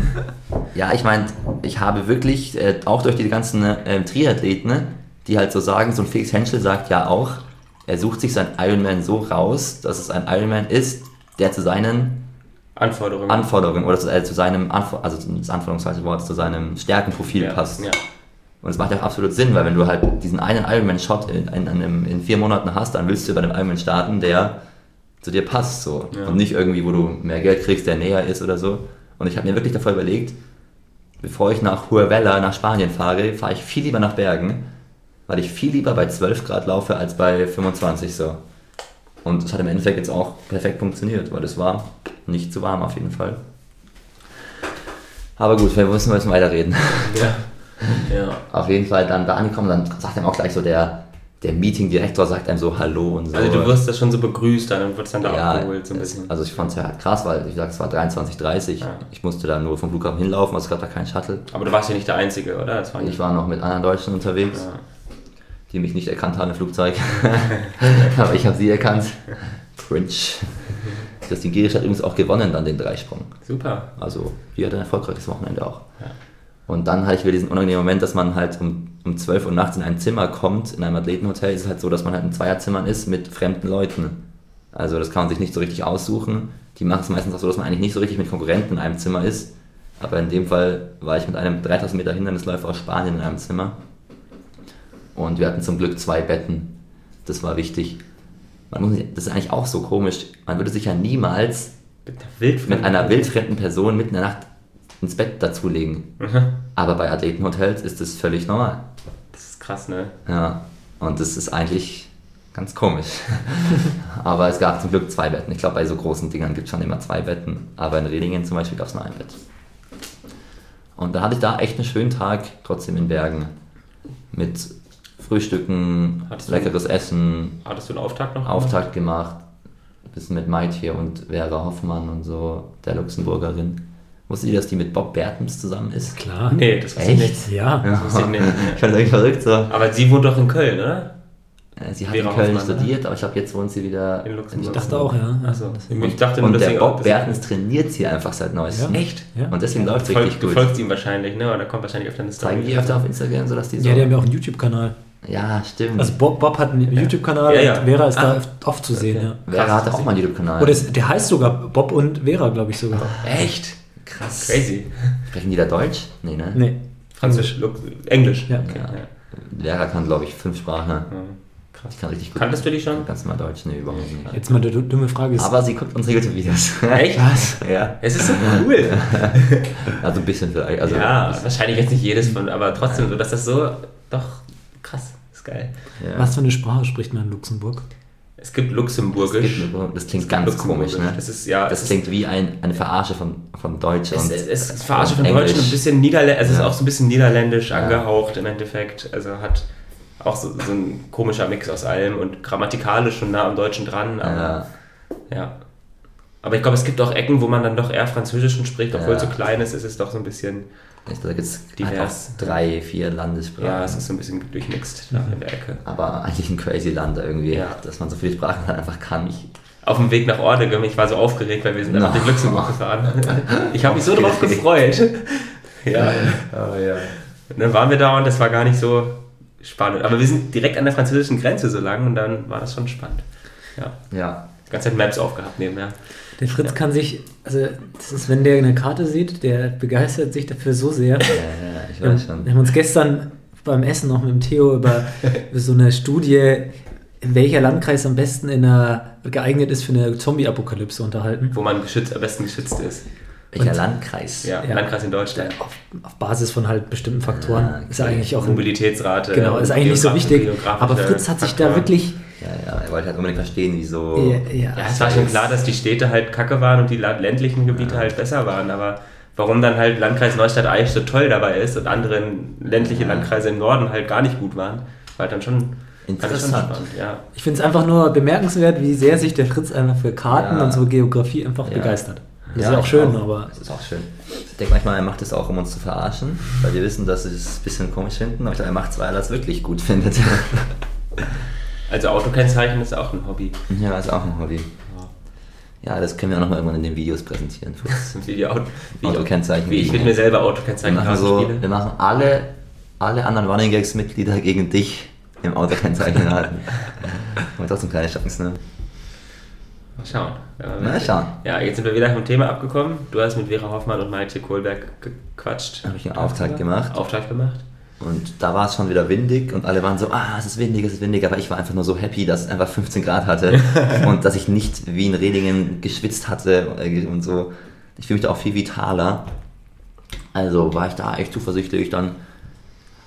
ja, ich meine, ich habe wirklich, äh, auch durch die ganzen ähm, Triathleten, ne, die halt so sagen, so ein Felix Henschel sagt ja auch, er sucht sich sein Ironman so raus, dass es ein Ironman ist, der zu seinen Anforderungen. Anforderungen oder zu, äh, zu seinem, Anfor also das Anforderungswort, zu seinem Stärkenprofil ja. passt. Ja. Und es macht ja auch absolut Sinn, weil wenn du halt diesen einen Ironman-Shot in, in, in, in vier Monaten hast, dann willst du bei einem Ironman starten, der zu dir passt so. Ja. Und nicht irgendwie, wo du mehr Geld kriegst, der näher ist oder so. Und ich habe mir wirklich davor überlegt, bevor ich nach Huervella, nach Spanien fahre, fahre ich viel lieber nach Bergen, weil ich viel lieber bei 12 Grad laufe als bei 25 so. Und das hat im Endeffekt jetzt auch perfekt funktioniert, weil es war nicht zu warm auf jeden Fall. Aber gut, wir müssen jetzt weiterreden. <laughs> Ja. ja. Auf jeden Fall dann da angekommen, dann sagt einem auch gleich so der, der Meeting-Direktor sagt einem so Hallo und so. Also du wirst das schon so begrüßt dann und wirst dann da ja, abgeholt so ein es- bisschen. Also ich fand es ja krass, weil ich sag, es war 23.30 Ja. Ich musste da nur vom Flughafen hinlaufen, also es gab da keinen Shuttle. Aber du warst ja nicht der Einzige, oder? Ich war noch mit anderen Deutschen unterwegs, ja. Die mich nicht erkannt haben im Flugzeug. <laughs> Aber ich habe sie erkannt. Cringe. Das Girisch hat übrigens auch gewonnen dann den Dreisprung. Super. Also die hat ein erfolgreiches Wochenende auch. Ja. Und dann hatte ich wieder diesen unangenehmen Moment, dass man halt um, um 12 Uhr nachts in ein Zimmer kommt, in einem Athletenhotel ist es halt so, dass man halt in Zweierzimmern ist mit fremden Leuten. Also das kann man sich nicht so richtig aussuchen. Die machen es meistens auch so, dass man eigentlich nicht so richtig mit Konkurrenten in einem Zimmer ist. Aber in dem Fall war ich mit einem 3000 Meter Hindernisläufer aus Spanien in einem Zimmer. Und wir hatten zum Glück zwei Betten. Das war wichtig. Nicht- das ist eigentlich auch so komisch. Man würde sich ja niemals Mit einer wildfremden- mit einer wildfremden Person mitten in der Nacht ins Bett dazulegen. Mhm. Aber bei Athletenhotels ist das völlig normal. Das ist krass, ne? Ja, und das ist eigentlich ganz komisch. <laughs> aber es gab zum Glück zwei Betten. Ich glaube, bei so großen Dingern gibt es schon immer zwei Betten. Aber in Redingen zum Beispiel gab es nur ein Bett. Und dann hatte ich da echt einen schönen Tag, trotzdem in Bergen. Mit Frühstücken, Hattest du- leckeres Essen, Hattest du einen Auftakt noch? Auftakt gemacht. Ein bisschen mit Maid hier und Vera Hoffmann und so, der Luxemburgerin. Wusstet ihr, dass die mit Bob Bertens zusammen ist? Klar. Nee, das wusste ich nicht. Ja. Ja. wusste ich nicht. <laughs> Ich fand das verrückt so. Aber sie wohnt doch in Köln, oder? Äh, Sie hat Vera in Köln Hoffmann, ne? studiert, aber ich glaube, jetzt wohnt sie wieder In Luxemburg. Ich dachte auch, ja. Achso. Deswegen- Ich dachte nur, Und der Bob Bertens trainiert sie einfach seit neuestem. Ja. Echt? Ja. Und deswegen läuft es richtig du gut. folgst ihm wahrscheinlich, ne? Oder kommt wahrscheinlich öfter eine Story. Zeigen die öfter auf Instagram, sodass die so. Ja, die haben ja auch einen YouTube-Kanal. Ja, stimmt. Also Bob, Bob hat einen YouTube-Kanal Ja, ja. und Vera ist da Ah. oft, oft zu sehen, ja. Vera krass, hatte das auch mal einen YouTube-Kanal. Oder es, der heißt sogar Bob und Vera, glaube ich sogar. Echt? Krass. Crazy. Sprechen die da Deutsch? Nee, ne? Nee. Französisch, Lu- Englisch. Ja. Okay, Ja. ja. Vera kann, glaube ich, fünf Sprachen. Ja. Krass. Ich kann richtig gut. Kanntest du die schon? Ganz normal Deutsch? Nee, überhaupt nicht. Jetzt mal die du- dumme Frage ist. Aber sie guckt unsere YouTube-Videos. Echt? <laughs> was? ja. Es ist so cool. <laughs> Also ein bisschen vielleicht. Also, ja, wahrscheinlich jetzt nicht jedes von, aber trotzdem, so dass das so, doch, krass, ist geil. ja. Was für eine Sprache spricht man in Luxemburg? Es gibt Luxemburgisch. gibt mir- das klingt ganz komisch, ne? Das ist, ja, Das es klingt wie ein, eine Verarsche von, von Deutsch Es, und es, es ist Verarsche von und Deutschen, ein bisschen Niederländisch, es ist Ja. auch so ein bisschen niederländisch Ja. angehaucht im Endeffekt. Also hat auch so, so ein komischer Mix aus allem und grammatikalisch schon nah am Deutschen dran. Aber, Ja, ja. Aber ich glaube, es gibt auch Ecken, wo man dann doch eher Französischen spricht, obwohl Ja. es so klein ist, ist es doch so ein bisschen, ich glaube, da gibt es drei, vier Landessprachen. ja, es ist so ein bisschen durchmixt da in der Ecke. aber eigentlich ein crazy Land irgendwie, Ja. dass man so viele Sprachen halt einfach kann. Ich, Auf dem Weg nach Ordegem, ich war so aufgeregt, weil wir sind dann No. nach dem Luxemburg gefahren. Ich habe mich so drauf gefreut. <laughs> Ja. oh, ja. Und dann waren wir da und das war gar nicht so spannend. Aber wir sind direkt an der französischen Grenze so lang und dann war das schon spannend. Ja. Ja, Die ganze Zeit Maps aufgehabt nebenher. Der Fritz kann sich, also das ist, wenn der eine Karte sieht, der begeistert sich dafür so sehr. ja, ja, ich Wir, weiß wir schon. haben uns gestern beim Essen noch mit dem Theo über, über so eine Studie, welcher Landkreis am besten in einer, geeignet ist für eine Zombie-Apokalypse unterhalten. Wo man geschützt, am besten geschützt ist. Welcher Und- Landkreis? Ja, Ja. Landkreis in Deutschland. Auf, auf Basis von halt bestimmten Faktoren. Ah, okay. Ist ja eigentlich auch ein, Mobilitätsrate. genau, ist eigentlich nicht so wichtig. Aber Fritz hat sich da Faktoren. wirklich, Ja, ja, er wollte halt unbedingt verstehen, wieso. ja, ja, Ja, es war schon klar, dass die Städte halt kacke waren und die ländlichen Gebiete halt besser waren. Aber warum dann halt Landkreis Neustadt-Eich so toll dabei ist und andere ländliche Ja. Landkreise im Norden halt gar nicht gut waren, war halt dann schon, Interessant. spannend. Ja. ich finde es einfach nur bemerkenswert, wie sehr sich der Fritz einfach für Karten Ja. und so Geografie einfach Ja. begeistert. Das Ja, ist auch schön, aber Das ist auch schön. Ich denke manchmal, er macht es auch, um uns zu verarschen, weil wir wissen, dass sie es ein bisschen komisch finden, aber ich glaube, er macht es, weil er das wirklich gut findet. <laughs> Also Autokennzeichen ist auch ein Hobby. ja, ist auch ein Hobby. Ja, das können wir auch nochmal irgendwann in den Videos präsentieren. <laughs> Die Auto, Autokennzeichen Wie ich mit mir selber Wir Autokennzeichen machen, so, wir machen alle, alle anderen Running Gags Mitglieder gegen dich im Autokennzeichen halten. <laughs> Aber trotzdem keine Chance, ne? Mal schauen. Ja, Mal schauen. Ja, jetzt sind wir wieder vom Thema abgekommen. Du hast mit Vera Hoffmann und Malte Kohlberg gequatscht. Habe ich einen Auftakt gemacht. Auftakt gemacht. Und da war es schon wieder windig und alle waren so, ah, es ist windig, es ist windig, aber ich war einfach nur so happy, dass es einfach 15 Grad hatte <laughs> und dass ich nicht wie in Redingen geschwitzt hatte und so. Ich fühle mich da auch viel vitaler. Also war ich da echt zuversichtlich. Dann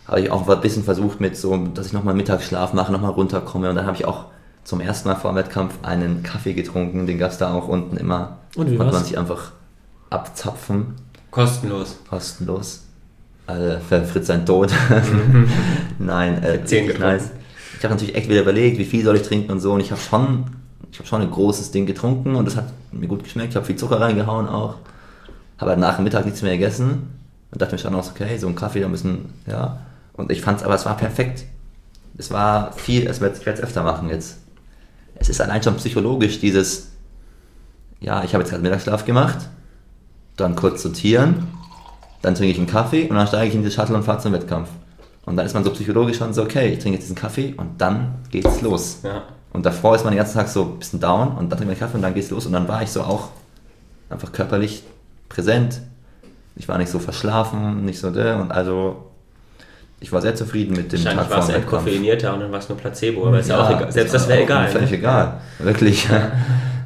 habe ich auch ein bisschen versucht mit so, dass ich nochmal Mittagsschlaf mache, nochmal runterkomme und dann habe ich auch zum ersten Mal vor dem Wettkampf einen Kaffee getrunken, den gab es da auch unten immer. Und wie Konnte man sich einfach abzapfen, Kostenlos. kostenlos. Also für Fritz sein Tod. <laughs> Nein, äh, getrunken. nice. Ich habe natürlich echt wieder überlegt, wie viel soll ich trinken und so. Und ich habe schon, ich habe schon ein großes Ding getrunken und das hat mir gut geschmeckt. Ich habe viel Zucker reingehauen auch. Habe halt nach dem Mittag nichts mehr gegessen und dachte mir schon auch, okay, so ein Kaffee, da müssen, ja. Und ich fand es, aber es war perfekt. Es war viel, es wird, ich werde es öfter machen jetzt. Es ist allein schon psychologisch dieses, ja, ich habe jetzt gerade Mittagsschlaf gemacht, dann kurz sortieren, dann trinke ich einen Kaffee und dann steige ich in die Shuttle und fahre zum Wettkampf. Und dann ist man so psychologisch schon so, okay, ich trinke jetzt diesen Kaffee und dann geht's los. Ja. Und davor ist man den ganzen Tag so ein bisschen down und dann man den Kaffee und dann geht's los. Und dann war ich so auch einfach körperlich präsent. Ich war nicht so verschlafen, nicht so und also ich war sehr zufrieden mit dem Tag vor war es dem Wettkampf. entkoffeinierter und dann war es nur Placebo, aber ist ja auch egal. Selbst das wäre egal. Völlig ne? egal, wirklich. <laughs>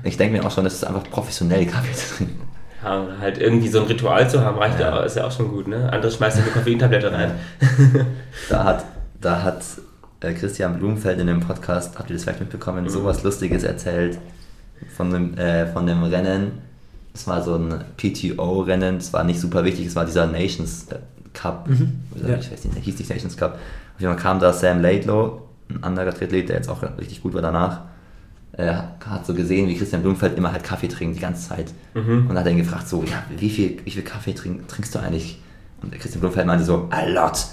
Ich denke mir auch schon, das ist einfach professionell Kaffee zu trinken. Ja, und halt irgendwie so ein Ritual zu haben, reicht ja, ist ja auch schon gut, ne? Andere schmeißen eine Koffeintablette rein. <laughs> Da hat, da hat äh, Christian Blumfeld in dem Podcast, habt ihr das vielleicht mitbekommen, sowas Lustiges erzählt von dem, äh, von dem Rennen. Es war so ein PTO-Rennen, es war nicht super wichtig, es war dieser Nations äh, Cup. Oder ja. Ich weiß nicht, hieß nicht Nations Cup. Auf jeden Fall kam da Sam Laidlow, ein anderer Triathlet, der jetzt auch richtig gut war danach. Er hat so gesehen, wie Christian Blumfeld immer halt Kaffee trinkt, die ganze Zeit. Und hat dann gefragt, so, ja, wie viel, wie viel Kaffee trink, trinkst du eigentlich? Und Christian Blumfeld meinte so, a lot,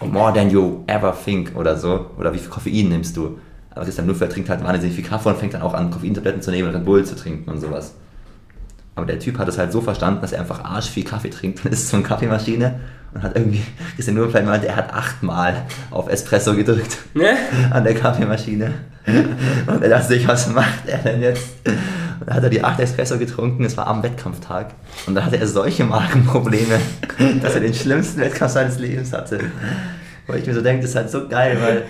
more than you ever think oder so. Oder wie viel Koffein nimmst du? Aber Christian Blumfeld trinkt halt wahnsinnig viel Kaffee und fängt dann auch an, Koffeintabletten zu nehmen und Red Bull zu trinken und sowas. Aber der Typ hat es halt so verstanden, dass er einfach arsch viel Kaffee trinkt. Dann <laughs> ist zur Kaffeemaschine und hat irgendwie, <laughs> Christian Blumfeld meinte, er hat achtmal auf Espresso gedrückt Ne? <laughs> an der Kaffeemaschine. Und er dachte sich, was macht er denn jetzt? Und dann hat er die 8 Espresso getrunken, es war am Wettkampftag. Und dann hatte er solche Magenprobleme, dass er den schlimmsten Wettkampf seines Lebens hatte. Wo ich mir so denke, das ist halt so geil, weil,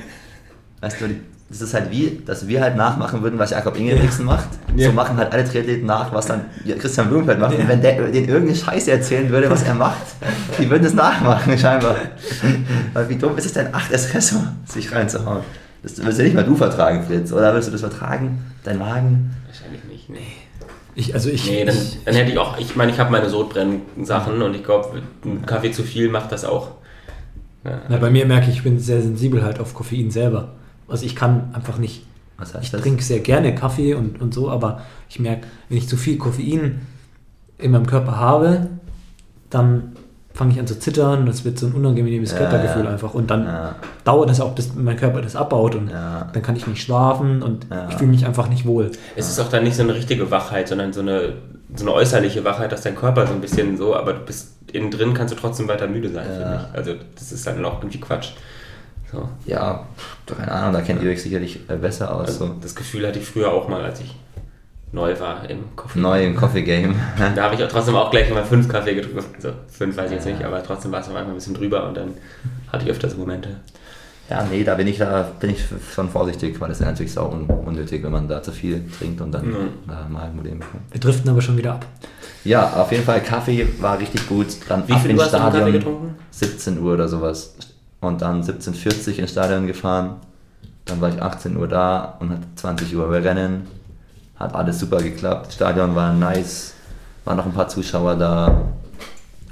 weißt du, das ist halt wie, dass wir halt nachmachen würden, was Jakob Ingebrigtsen macht. Ja. So machen halt alle Triathleten nach, was dann Christian Blumfeld macht. Und wenn der den irgendeine Scheiße erzählen würde, was er macht, die würden es nachmachen, scheinbar. Weil wie dumm ist es denn, 8 Espresso sich reinzuhauen? Das wirst ja nicht mal du vertragen, Fritz. Oder willst du das vertragen? Dein Magen? Wahrscheinlich nicht, nee. Ich, also ich, Nee, dann, dann hätte ich auch, ich meine, ich habe meine Sodbrennen-Sachen und ich glaube, ein Kaffee zu viel macht das auch. Ja. na, bei mir merke ich, ich bin sehr sensibel halt auf Koffein selber. Also ich kann einfach nicht, Was heißt ich das? trinke sehr gerne Kaffee und, und so, aber ich merke, wenn ich zu viel Koffein in meinem Körper habe, dann fange ich an zu zittern, das wird so ein unangenehmes Ja, Körpergefühl ja. einfach und dann Ja, dauert das auch, bis mein Körper das abbaut und dann kann ich nicht schlafen und ich fühle mich einfach nicht wohl. Es ist auch dann nicht so eine richtige Wachheit, sondern so eine, so eine äußerliche Wachheit, dass dein Körper so ein bisschen so, aber du bist innen drin, kannst du trotzdem weiter müde sein, Ja. finde ich. Also das ist dann auch irgendwie Quatsch. So. ja, keine Ahnung, da kennt ihr euch sicherlich äh, besser aus. Also So. das Gefühl hatte ich früher auch mal, als ich neu war im Coffee. Neu im Coffee Game. <laughs> Da habe ich auch trotzdem auch gleich mal fünf Kaffee getrunken. Also fünf weiß ich jetzt nicht, aber trotzdem war es manchmal ein bisschen drüber und dann hatte ich öfter so Momente. Ja, nee, da bin ich da bin ich schon vorsichtig, weil es ist ja natürlich un unnötig, wenn man da zu viel trinkt und dann Mhm. äh, Magenprobleme bekommt. Wir driften aber schon wieder ab. Ja, auf jeden Fall Kaffee war richtig gut. Dann Wie ab viel ins Uhr hast du Kaffee Stadion. getrunken? 17 Uhr oder sowas. Und dann 17.40 Uhr ins Stadion gefahren. Dann war ich 18 Uhr da und hatte 20 Uhr Rennen. Hat alles super geklappt. Das Stadion war nice. Waren noch ein paar Zuschauer da.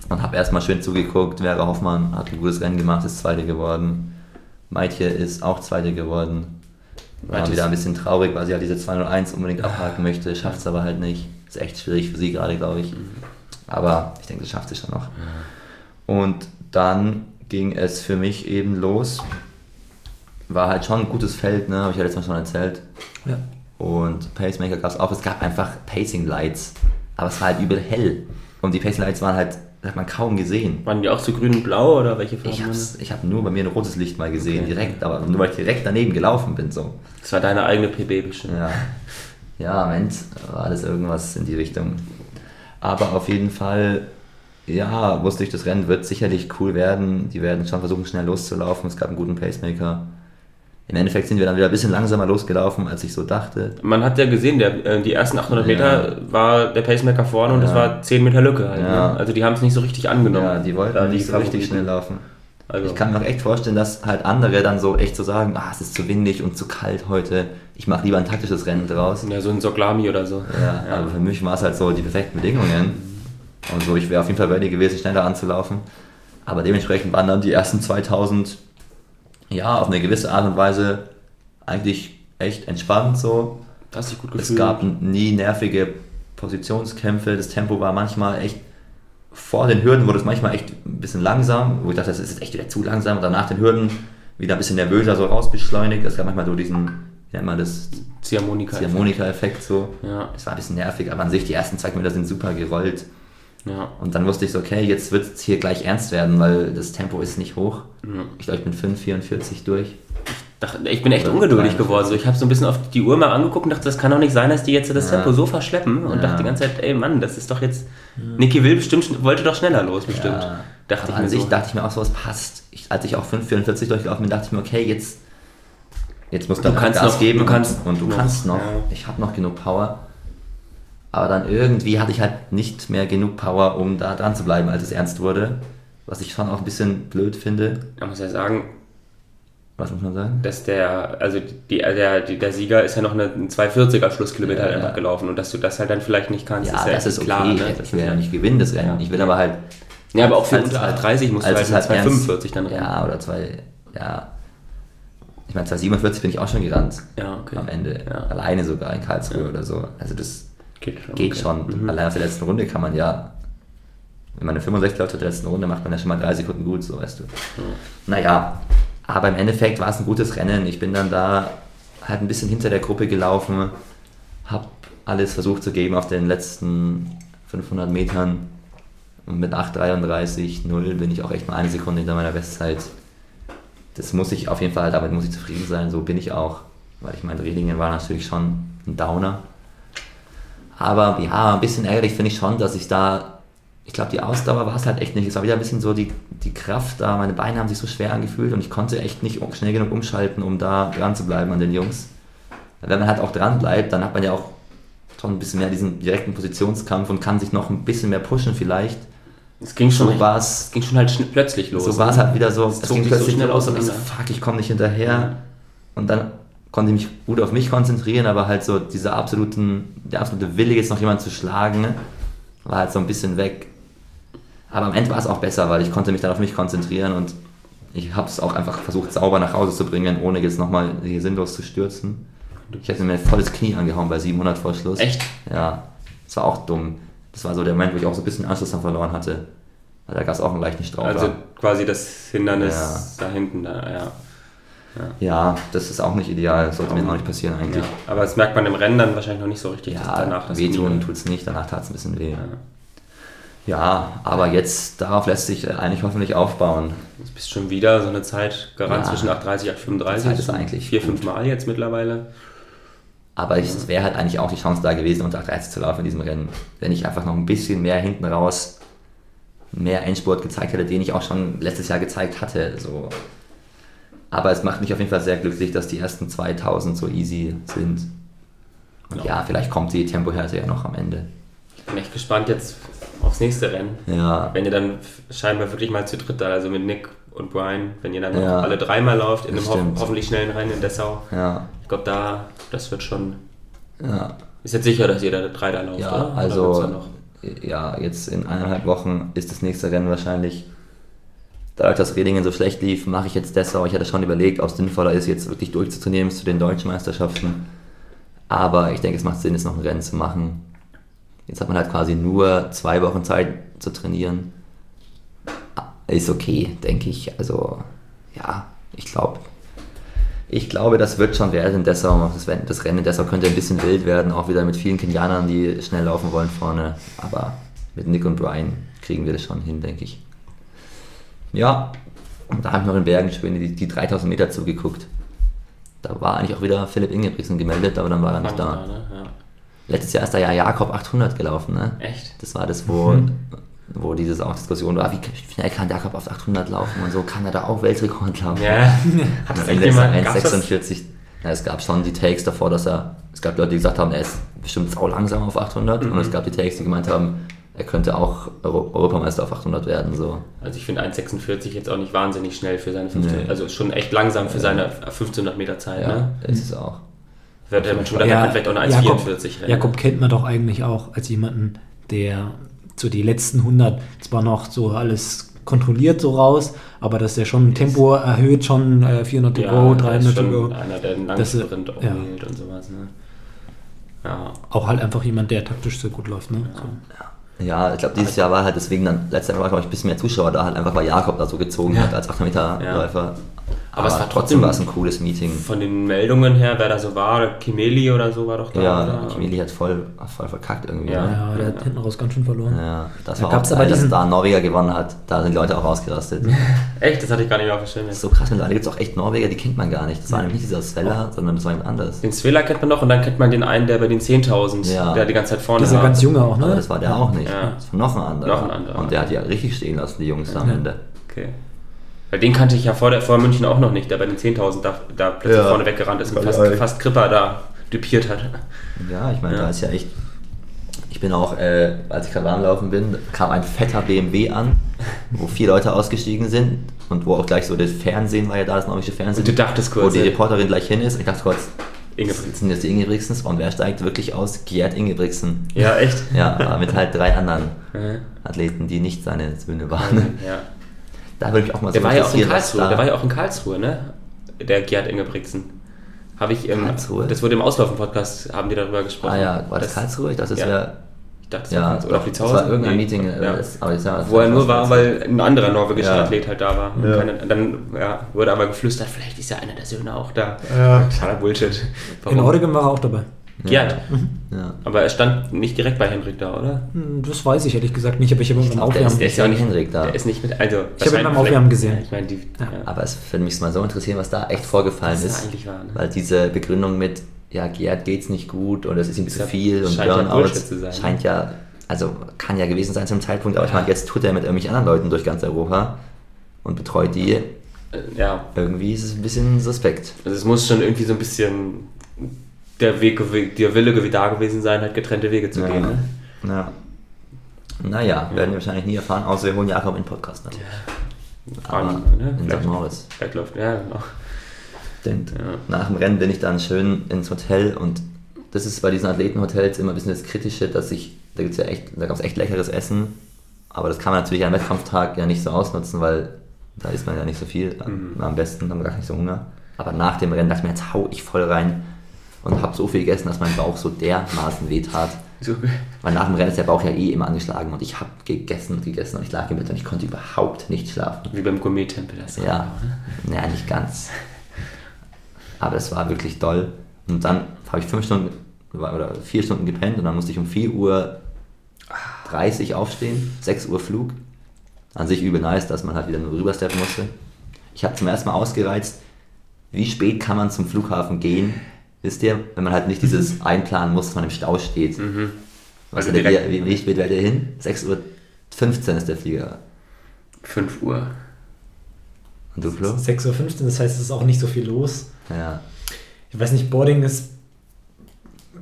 Und habe erstmal schön zugeguckt. Vera Hoffmann hat ein gutes Rennen gemacht, ist Zweite geworden. Maitje ist auch Zweite geworden. War Maitje wieder ein bisschen traurig, weil sie halt diese 201 unbedingt abhaken möchte. Schafft es aber halt nicht. Ist echt schwierig für sie gerade, glaube ich. Aber ich denke, das schafft sie schon noch. Und dann ging es für mich eben los. War halt schon ein gutes Feld, ne? habe ich ja letztes Mal schon erzählt. Ja. Und Pacemaker gab es auch. Es gab einfach Pacing Lights. Aber es war halt übel hell. Und die Pacing Lights waren halt, das hat man kaum gesehen. Waren die auch so grün und blau oder welche Farben? Ich habe das? ich hab nur bei mir ein rotes Licht mal gesehen, Okay. direkt, aber nur weil ich direkt daneben gelaufen bin. So. Das war deine eigene PB bestimmt. Ja, ja Mensch, war das irgendwas in die Richtung. Aber auf jeden Fall ja, wusste ich, das Rennen wird sicherlich cool werden. Die werden schon versuchen, schnell loszulaufen. Es gab einen guten Pacemaker. Im Endeffekt sind wir dann wieder ein bisschen langsamer losgelaufen, als ich so dachte. Man hat ja gesehen, der, äh, die ersten 800 Meter ja. war der Pacemaker vorne und es ja. war 10 Meter Lücke. Halt, ja. ne? Also die haben es nicht so richtig angenommen. Ja, die wollten nicht so richtig schnell laufen. Also. Ich kann mir auch echt vorstellen, dass halt andere dann so echt so sagen, ah, es ist zu windig und zu kalt heute. Ich mache lieber ein taktisches Rennen draus. Ja, so ein Soglami oder so. Ja, aber für mich war es halt so die perfekten Bedingungen. Und so, ich wäre auf jeden Fall ready gewesen, schneller anzulaufen. Aber dementsprechend waren dann die ersten 2000 ja, auf eine gewisse Art und Weise eigentlich echt entspannt so. Hast dich gut gefühlt. Es gab nie nervige Positionskämpfe. Das Tempo war manchmal echt vor den Hürden wurde es manchmal echt ein bisschen langsam, wo ich dachte, das ist echt wieder zu langsam. Und dann nach den Hürden wieder ein bisschen nervöser so rausbeschleunigt. Es gab manchmal so diesen, wie nennt man das? Ziehharmonika-Effekt. so. Ja. Es war ein bisschen nervig, aber an sich die ersten zwei Kilometer sind super gerollt. Ja. Und dann wusste ich so, okay, jetzt wird es hier gleich ernst werden, weil das Tempo ist nicht hoch. Ja. Ich glaube, ich bin 5,44 durch. Ich bin echt ungeduldig geworden. So, ich habe so ein bisschen auf die Uhr mal angeguckt und dachte, das kann doch nicht sein, dass die jetzt das Tempo so verschleppen. Und dachte die ganze Zeit, ey Mann, das ist doch jetzt. Niki will bestimmt, wollte doch schneller los, bestimmt. Dachte ich mir so. dachte ich mir auch so, es passt. Ich, als ich auch 5,44 durchgelaufen bin, dachte ich mir, okay, jetzt, jetzt musst du, du kannst Gas noch, geben. Du kannst, und du kannst noch. Ich habe noch genug Power. Aber dann irgendwie hatte ich halt nicht mehr genug Power, um da dran zu bleiben, als es ernst wurde. Was ich schon auch ein bisschen blöd finde. Man muss ja sagen, was muss man sagen? Dass der, also die, der, der Sieger ist ja noch eine, ein 240er Schlusskilometer ja, halt einfach ja. gelaufen und dass du das halt dann vielleicht nicht kannst, ja, ist ja das ist klar. Okay. Ne? Ich will ja nicht gewinnen, das Rennen. Ich will aber halt. Ja, aber auch für unter 30 musst du halt 245 dann rennen. Ja, oder 2, ja. Ich meine, 247 bin ich auch schon gerannt. Ja, okay. Am Ende. Alleine sogar in Karlsruhe oder so. Also das Geht schon. Geht okay. schon. Mhm. Allein auf der letzten Runde kann man ja, wenn man eine 65 läuft auf der letzten Runde, macht man ja schon mal drei Sekunden gut, so weißt du. Mhm. Naja, aber im Endeffekt war es ein gutes Rennen. Ich bin dann da halt ein bisschen hinter der Gruppe gelaufen, habe alles versucht zu geben auf den letzten 500 Metern. Und mit 8,33,0 bin ich auch echt mal eine Sekunde hinter meiner Bestzeit. Das muss ich auf jeden Fall, damit muss ich zufrieden sein, so bin ich auch. Weil ich meine, Redingen war natürlich schon ein Downer. Aber ja, ein bisschen ärgerlich finde ich schon, dass ich da, ich glaube, die Ausdauer war es halt echt nicht. Es war wieder ein bisschen so die, die Kraft da, meine Beine haben sich so schwer angefühlt und ich konnte echt nicht schnell genug umschalten, um da dran zu bleiben an den Jungs. Wenn man halt auch dran bleibt, dann hat man ja auch schon ein bisschen mehr diesen direkten Positionskampf und kann sich noch ein bisschen mehr pushen vielleicht. Es ging schon, so es ging schon halt plötzlich los. So war es halt wieder so, es ging plötzlich so schnell los und ich so, fuck, ich komme nicht hinterher. Und dann konnte mich gut auf mich konzentrieren, aber halt so dieser absoluten, der absolute Wille, jetzt noch jemanden zu schlagen, war halt so ein bisschen weg. Aber am Ende war es auch besser, weil ich konnte mich dann auf mich konzentrieren und ich habe es auch einfach versucht, sauber nach Hause zu bringen, ohne jetzt nochmal hier sinnlos zu stürzen. Ich hätte mir ein volles Knie angehauen bei 700 vor Schluss. Echt? Ja, das war auch dumm. Das war so der Moment, wo ich auch so ein bisschen Anschluss dann verloren hatte. Da gab es auch einen leichten Strauch. Also quasi das Hindernis ja. da hinten, da, ja. Ja. das ist auch nicht ideal, sollte mir auch nicht passieren eigentlich. Ja, aber das merkt man im Rennen dann wahrscheinlich noch nicht so richtig. Ja, danach das wehtun tut es nicht, danach tat es ein bisschen weh. Ja. ja. aber jetzt darauf lässt sich eigentlich hoffentlich aufbauen. Jetzt bist du schon wieder so eine Zeit gerannt zwischen 8,30 und 8,35. Zeit ist eigentlich vier, fünf Mal jetzt mittlerweile. Aber es wäre halt eigentlich auch die Chance da gewesen, unter 8,30 zu laufen in diesem Rennen. Wenn ich einfach noch ein bisschen mehr hinten raus mehr Endspurt gezeigt hätte, den ich auch schon letztes Jahr gezeigt hatte. So aber es macht mich auf jeden Fall sehr glücklich, dass die ersten 2000 so easy sind. Und ja, ja vielleicht kommt die Tempohärte ja noch am Ende. Ich bin echt gespannt jetzt aufs nächste Rennen. Ja. Wenn ihr dann scheinbar wirklich mal zu dritt da, also mit Nick und Brian, wenn ihr dann ja. alle dreimal lauft in einem ho hoffentlich schnellen Rennen in Dessau. Ja. Ich glaube, da, das wird schon. Ja. Ist jetzt sicher, dass da drei da lauft, ja, oder? Also, oder ja, jetzt in eineinhalb Wochen ist das nächste Rennen wahrscheinlich dadurch, dass Redingen so schlecht lief, mache ich jetzt Dessau. Ich hatte schon überlegt, ob es sinnvoller ist, jetzt wirklich durchzutrainieren zu den deutschen Meisterschaften. Aber ich denke, es macht Sinn, jetzt noch ein Rennen zu machen. Jetzt hat man halt quasi nur zwei Wochen Zeit zu trainieren. Ist okay, denke ich. Also, ja, ich glaube, ich glaube, das wird schon werden in Dessau. Das Rennen in Dessau könnte ein bisschen wild werden, auch wieder mit vielen Kenianern, die schnell laufen wollen vorne. Aber mit Nick und Brian kriegen wir das schon hin, denke ich. Ja, und da habe ich noch in Bergen schön die, die 3000 Meter zugeguckt. Da war eigentlich auch wieder Philipp Ingebrigtsen gemeldet, aber dann war er nicht da. Ne? Ja. Letztes Jahr ist da ja Jakob 800 gelaufen, ne? Echt? Das war das, wo mhm. wo dieses auch Diskussion war, wie schnell kann Jakob auf 800 laufen und so, kann er da auch Weltrekord laufen? Ja, <laughs> hat das echt jemand 1,46. Ja, es gab schon die Takes davor, dass er, es gab Leute, die gesagt haben, er ist bestimmt sau langsam auf 800 mhm. und es gab die Takes, die gemeint haben, er könnte auch Euro Europameister auf 800 werden. So. Also ich finde 1,46 jetzt auch nicht wahnsinnig schnell für seine 15, nee. also schon echt langsam für seine 1500 Meter Zeit. Ja, ne? ist es auch. Wird der schon ja, vielleicht auch eine 1,44 rennen. Jakob kennt man doch eigentlich auch als jemanden, der so die letzten 100 zwar noch so alles kontrolliert so raus, aber dass der schon Tempo erhöht, schon äh, 400 to ja, go, 300 to go. Einer, der einen langen Sprint auch ja. und sowas. Ne? Ja. Auch halt einfach jemand, der taktisch sehr gut läuft. Ne? Ja. So. Ja, ich glaube, dieses Jahr war halt deswegen dann, letztes Jahr war, glaube ich, ein bisschen mehr Zuschauer da, halt einfach, weil Jakob da so gezogen ja. hat als 800 Meter Läufer. Aber, Aber es war trotzdem war es ein cooles Meeting. Von den Meldungen her, wer da so war, Kimeli oder so war doch da. Ja, oder? Kimeli hat voll, voll verkackt irgendwie. Ja, ne? ja der hat hinten raus ganz schön verloren. Ja, das da war auch geil, dass da ein Norweger gewonnen hat. Da sind die Leute auch ausgerastet. <laughs> echt? Das hatte ich gar nicht mehr auf dem Schirm. So krass, mittlerweile gibt es auch echt Norweger, die kennt man gar nicht. Das war nämlich nicht dieser Svella, oh. sondern das war jemand anderes. Den Svella kennt man noch und dann kennt man den einen, der bei den 10.000, ja. der die ganze Zeit vorne Dieser war. ganz junge auch, ne? Aber das war der auch nicht. Das war noch ein anderer. Noch ein anderer. Und der hat ja richtig stehen lassen, die Jungs da am Ende. Okay. Weil den kannte ich ja vor, der, vor München auch noch nicht, der bei den 10.000 da, da plötzlich ja. vorne weggerannt ist und fast, fast Kripper da düpiert hat. Ja, ich meine, ja. da ist ja echt. Ich bin auch, äh, als ich gerade anlaufen bin, kam ein fetter BMW an, wo vier Leute ausgestiegen sind und wo auch gleich so das Fernsehen war ja da, das norwegische Fernsehen. Und du dachtest kurz. Wo die Reporterin gleich hin ist. Ich dachte kurz, sind jetzt die Ingebrigtsens und wer steigt wirklich aus? Gerd Ingebrigtsen. Ja, echt? Ja, mit halt drei anderen Athleten, die nicht seine Söhne waren. Ja. Da würde ich auch mal so Der war ja auch in Karlsruhe, der war ja auch in Karlsruhe, ne? Der Gerd Ingebrigtsen. Habe ich im, Karlsruhe? Das wurde im Auslaufen-Podcast, haben die darüber gesprochen. Ah ja, war das, das Karlsruhe? Ich dachte, das ja. wäre ich dachte, das ja, war oder Fritzhausen. Das war irgendein nee. Meeting, ja. das, aber das wo er nur war, weil ein anderer norwegischer ja. Athlet halt da war. Ja. Keine, dann ja, wurde aber geflüstert, vielleicht ist ja einer der Söhne auch da. Ja. Totaler Bullshit. Warum? In Oregon war er auch dabei. Gerd. Ja. Aber er stand nicht direkt bei Henrik da, oder? Hm, das weiß ich ehrlich gesagt nicht, aber ich habe ihn beim Aufwärmen gesehen. Der ist ja auch nicht Henrik da. Der ist nicht mit, also... Ich habe ihn beim Aufwärmen gesehen. Ich meine, die, ja. Aber es würde mich mal so interessieren, was da echt vorgefallen was ist. eigentlich war, ne? Weil diese Begründung mit, ja, Gerd geht's nicht gut und es ist ihm zu viel und Burnout ja scheint ja, also kann ja gewesen sein zum Zeitpunkt, aber ich meine, jetzt tut er mit irgendwelchen anderen Leuten durch ganz Europa und betreut die. Ja. Irgendwie ist es ein bisschen suspekt. Also es muss schon irgendwie so ein bisschen der Weg, der Wille da gewesen sein, halt getrennte Wege zu ja. gehen. Ne? Ja. Naja, werden wir wahrscheinlich nie erfahren, außer wir holen Jakob in den Podcast. Ne? Ja. Aber ne? in St. Moritz. Wegläuft, ja, genau. Denn ja. nach dem Rennen bin ich dann schön ins Hotel und das ist bei diesen Athletenhotels immer ein bisschen das Kritische, dass ich, da gibt's ja echt, da gab es echt leckeres Essen, aber das kann man natürlich am Wettkampftag ja nicht so ausnutzen, weil da isst man ja nicht so viel. Mhm. Am besten haben wir gar nicht so Hunger. Aber nach dem Rennen dachte ich mir, jetzt hau ich voll rein und habe so viel gegessen, dass mein Bauch so dermaßen wehtat. Weil nach dem Rennen ist der Bauch ja eh immer angeschlagen und ich habe gegessen und gegessen und ich lag im Bett und ich konnte überhaupt nicht schlafen. Wie beim Gourmet-Tempel das Ja, naja, nicht ganz. Aber es war wirklich toll. Und dann habe ich fünf Stunden oder vier Stunden gepennt und dann musste ich um 4 Uhr 30 aufstehen, 6 Uhr Flug. An sich übel nice, dass man halt wieder nur rübersteppen musste. Ich habe zum ersten Mal ausgereizt, wie spät kann man zum Flughafen gehen, wisst ihr, wenn man halt nicht dieses mhm. einplanen muss, dass man im Stau steht. Mhm. Was also der, wie, wie spät wäre der hin? 6.15 Uhr ist der Flieger. 5 Uhr. Und du, Flo? 6.15 Uhr, das heißt, es ist auch nicht so viel los. Ja. Ich weiß nicht, Boarding ist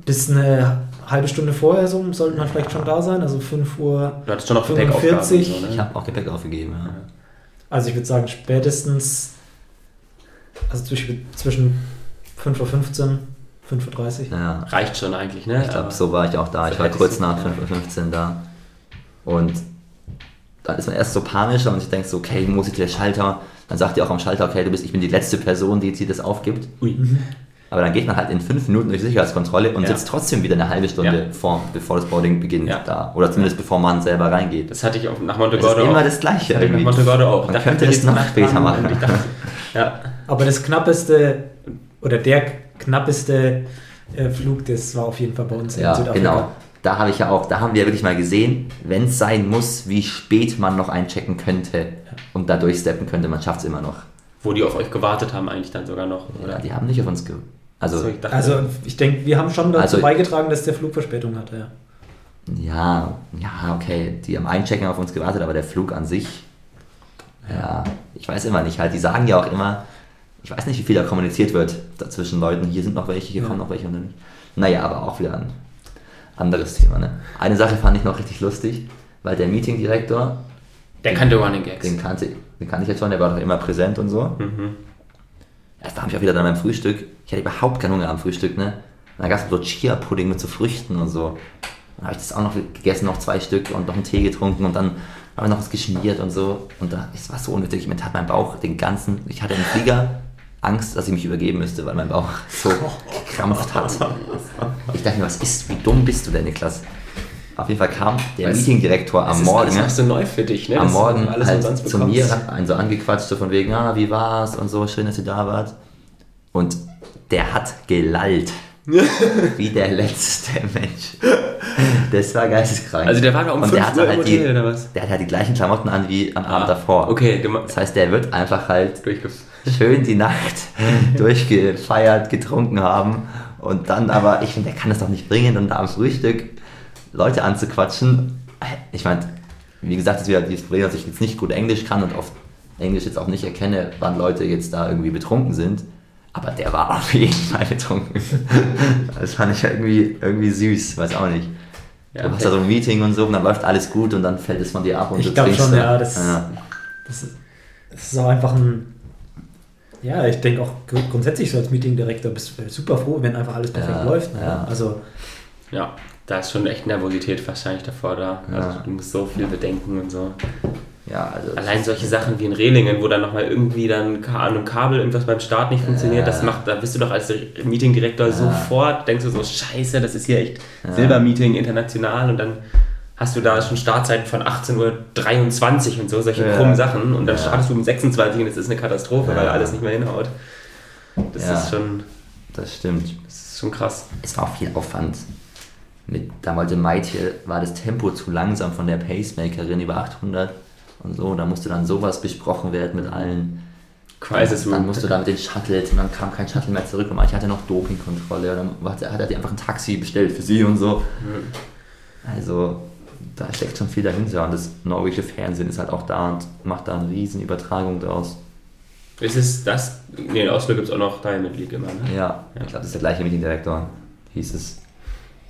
bis eine halbe Stunde vorher so, sollte man vielleicht schon da sein, also 5 Uhr. Du hattest schon noch Gepäck So, ne? Ich habe auch Gepäck aufgegeben, ja. Also ich würde sagen, spätestens, also zwischen, zwischen 5.15 Uhr 5.30 Uhr? Ja. Reicht schon eigentlich, ne? Ich glaube, so war ich auch da. Ich war kurz nach 5.15 Uhr da. Und dann ist man erst so panisch und sich denkt so, okay, muss ich der Schalter? Dann sagt ihr auch am Schalter, okay, du bist, ich bin die letzte Person, die jetzt hier das aufgibt. Ui. Mhm. Aber dann geht man halt in fünf Minuten durch die Sicherheitskontrolle und ja. sitzt trotzdem wieder eine halbe Stunde ja. vor, bevor das Boarding beginnt ja. da. Oder zumindest bevor man selber reingeht. Das hatte ich auch nach Monte Gordo. Das ist immer das Gleiche. Das nach Monte Gordo auch. Man könnte das noch später machen. Dachte, ja. Aber das knappeste oder der knappeste äh, Flug, das war auf jeden Fall bei uns ja, in Südafrika. Genau. Da habe ich ja auch, da haben wir wirklich mal gesehen, wenn es sein muss, wie spät man noch einchecken könnte ja. und da durchsteppen könnte, man schafft es immer noch. Wo die auf euch gewartet haben, eigentlich dann sogar noch. Oder? Ja, die haben nicht auf uns gewartet. Also, also ich, also ich denke, wir haben schon dazu also, beigetragen, dass der Flug Verspätung hatte. Ja. Ja, ja, okay, die haben Einchecken auf uns gewartet, aber der Flug an sich, ja, ich weiß immer nicht halt. Die sagen ja auch immer, ich weiß nicht, wie viel da kommuniziert wird zwischen Leuten. Hier sind noch welche, hier Ja. kommen noch welche und dann nicht. Naja, aber auch wieder ein anderes Thema. Ne? Eine Sache fand ich noch richtig lustig, weil der Meetingdirektor, Der kannte Running Gags. den kannte, den kannte ich jetzt schon, der war doch immer präsent und so. Mhm. Ja, Das war ich auch wieder dann beim Frühstück. Ich hatte überhaupt keinen Hunger am Frühstück, ne? Und dann gab es so Chia-Pudding mit so Früchten und so. Dann habe ich das auch noch gegessen, noch zwei Stück und noch einen Tee getrunken und dann haben wir noch was geschmiert und so. Und da, es war so unnötig. Mir tat mein Bauch den ganzen. Ich hatte im Flieger Angst, dass ich mich übergeben müsste, weil mein Bauch <laughs> so gekrampft hat. Ich dachte mir, was ist, wie dumm bist du denn, Niklas? Auf jeden Fall kam der Weißt- Meetingdirektor Das am ist Morgen. alles noch so neu für dich, ne? am Das Morgen alles halt zu mir, hat einen so angequatscht, so von wegen, ah, wie war's und so, schön, dass ihr da wart. Und der hat gelallt. <laughs> wie der letzte Mensch. Das war geisteskrank. Also der war da um Und 5 der hatte Uhr halt Hotel, die, oder was? Der hat halt die gleichen Klamotten an wie am Abend Ah, davor. Okay, Das heißt, der wird einfach halt durchgef... schön die Nacht <laughs> durchgefeiert, getrunken haben und dann aber, ich finde, der kann das doch nicht bringen und da am Frühstück Leute anzuquatschen. Ich meine, wie gesagt, das ist wieder dieses Problem, dass ich jetzt nicht gut Englisch kann und oft Englisch jetzt auch nicht erkenne, wann Leute jetzt da irgendwie betrunken sind. Aber der war auf jeden Fall betrunken. <laughs> Das fand ich irgendwie, irgendwie süß, weiß auch nicht. Ja, du hast da so ein Meeting und so und dann läuft alles gut und dann fällt es von dir ab und Ich du glaube trinkst schon, da. ja, das- ja. Das ist, das ist auch einfach ein. Ja, ich denke auch gr- grundsätzlich so als Meetingdirektor bist du super froh, wenn einfach alles perfekt Ja, läuft. Ne? ja. Also, Ja, da ist schon echt Nervosität wahrscheinlich davor da. Also Ja. du musst so viel bedenken und so. ja, also Allein solche Sachen wie in Rehlingen, wo dann nochmal irgendwie dann an einem Kabel irgendwas beim Start nicht funktioniert, das macht, da bist du doch als Meetingdirektor sofort, denkst du so, scheiße, das ist hier echt Silbermeeting international und dann hast du da schon Startzeiten von 18.23 Uhr und so, solche Ja. krummen Sachen und dann Ja. startest du um 26 und es ist eine Katastrophe, Ja. weil alles nicht mehr hinhaut. Das ist schon, das stimmt. das ist schon krass. Es war auch viel Aufwand. Mit, da wollte Maitje, war das Tempo zu langsam von der Pacemakerin über 800 und so. Da musste dann sowas besprochen werden mit allen. Crisis Dann musst du da mit den Shuttles und dann kam kein Shuttle mehr zurück und Maitje hatte noch Dopingkontrolle. Und dann hat, hat er die einfach ein Taxi bestellt für sie und so. Also da steckt schon viel dahinter und das norwegische Fernsehen ist halt auch da und macht da eine riesen Übertragung draus. Ist es das? Nee, in Oslo gibt es auch noch Diamond League immer, ne? Ja, Ja. ich glaube, das ist der gleiche Meetingdirektor, hieß es.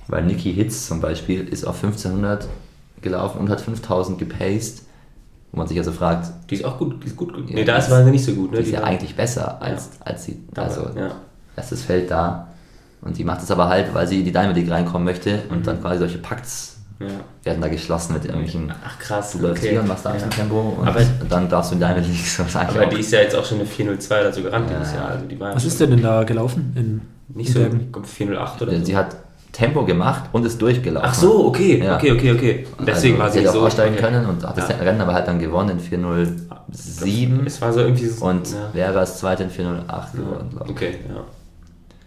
Weil Nikki Hitz zum Beispiel ist auf 1500 gelaufen und hat 5000 gepaced, wo man sich also fragt, Die ist auch gut, die ist gut. Ja, nee, da das- ist war sie nicht so gut, ne? die ist ja war- eigentlich besser als, als sie, also ja. erstes Feld da. Und die macht es aber halt, weil sie in die Diamond League reinkommen möchte und Mhm. dann quasi solche Pakts ja. werden da geschlossen mit irgendwelchen, Ach krass, du läufst okay. hier und machst da ein ja. Tempo und Aber- dann darfst du in ist eigentlich Aber auch- die ist ja jetzt auch schon eine 402 oder so gerannt Ja, dieses ja. Jahr. Also die war was ist denn denn da gelaufen? In Nicht so, Bergen? ich glaub, 408 oder so. sie hat Tempo gemacht und ist durchgelaufen. Ach so, okay, Ja. okay, okay, okay. Und deswegen also, war sie hätte nicht auch so. aussteigen okay. können und hat das Ja. Rennen aber halt dann gewonnen in 407 Es war so irgendwie so. und ja. wäre als Zweiter in 408 geworden, glaube ich. Okay, ja.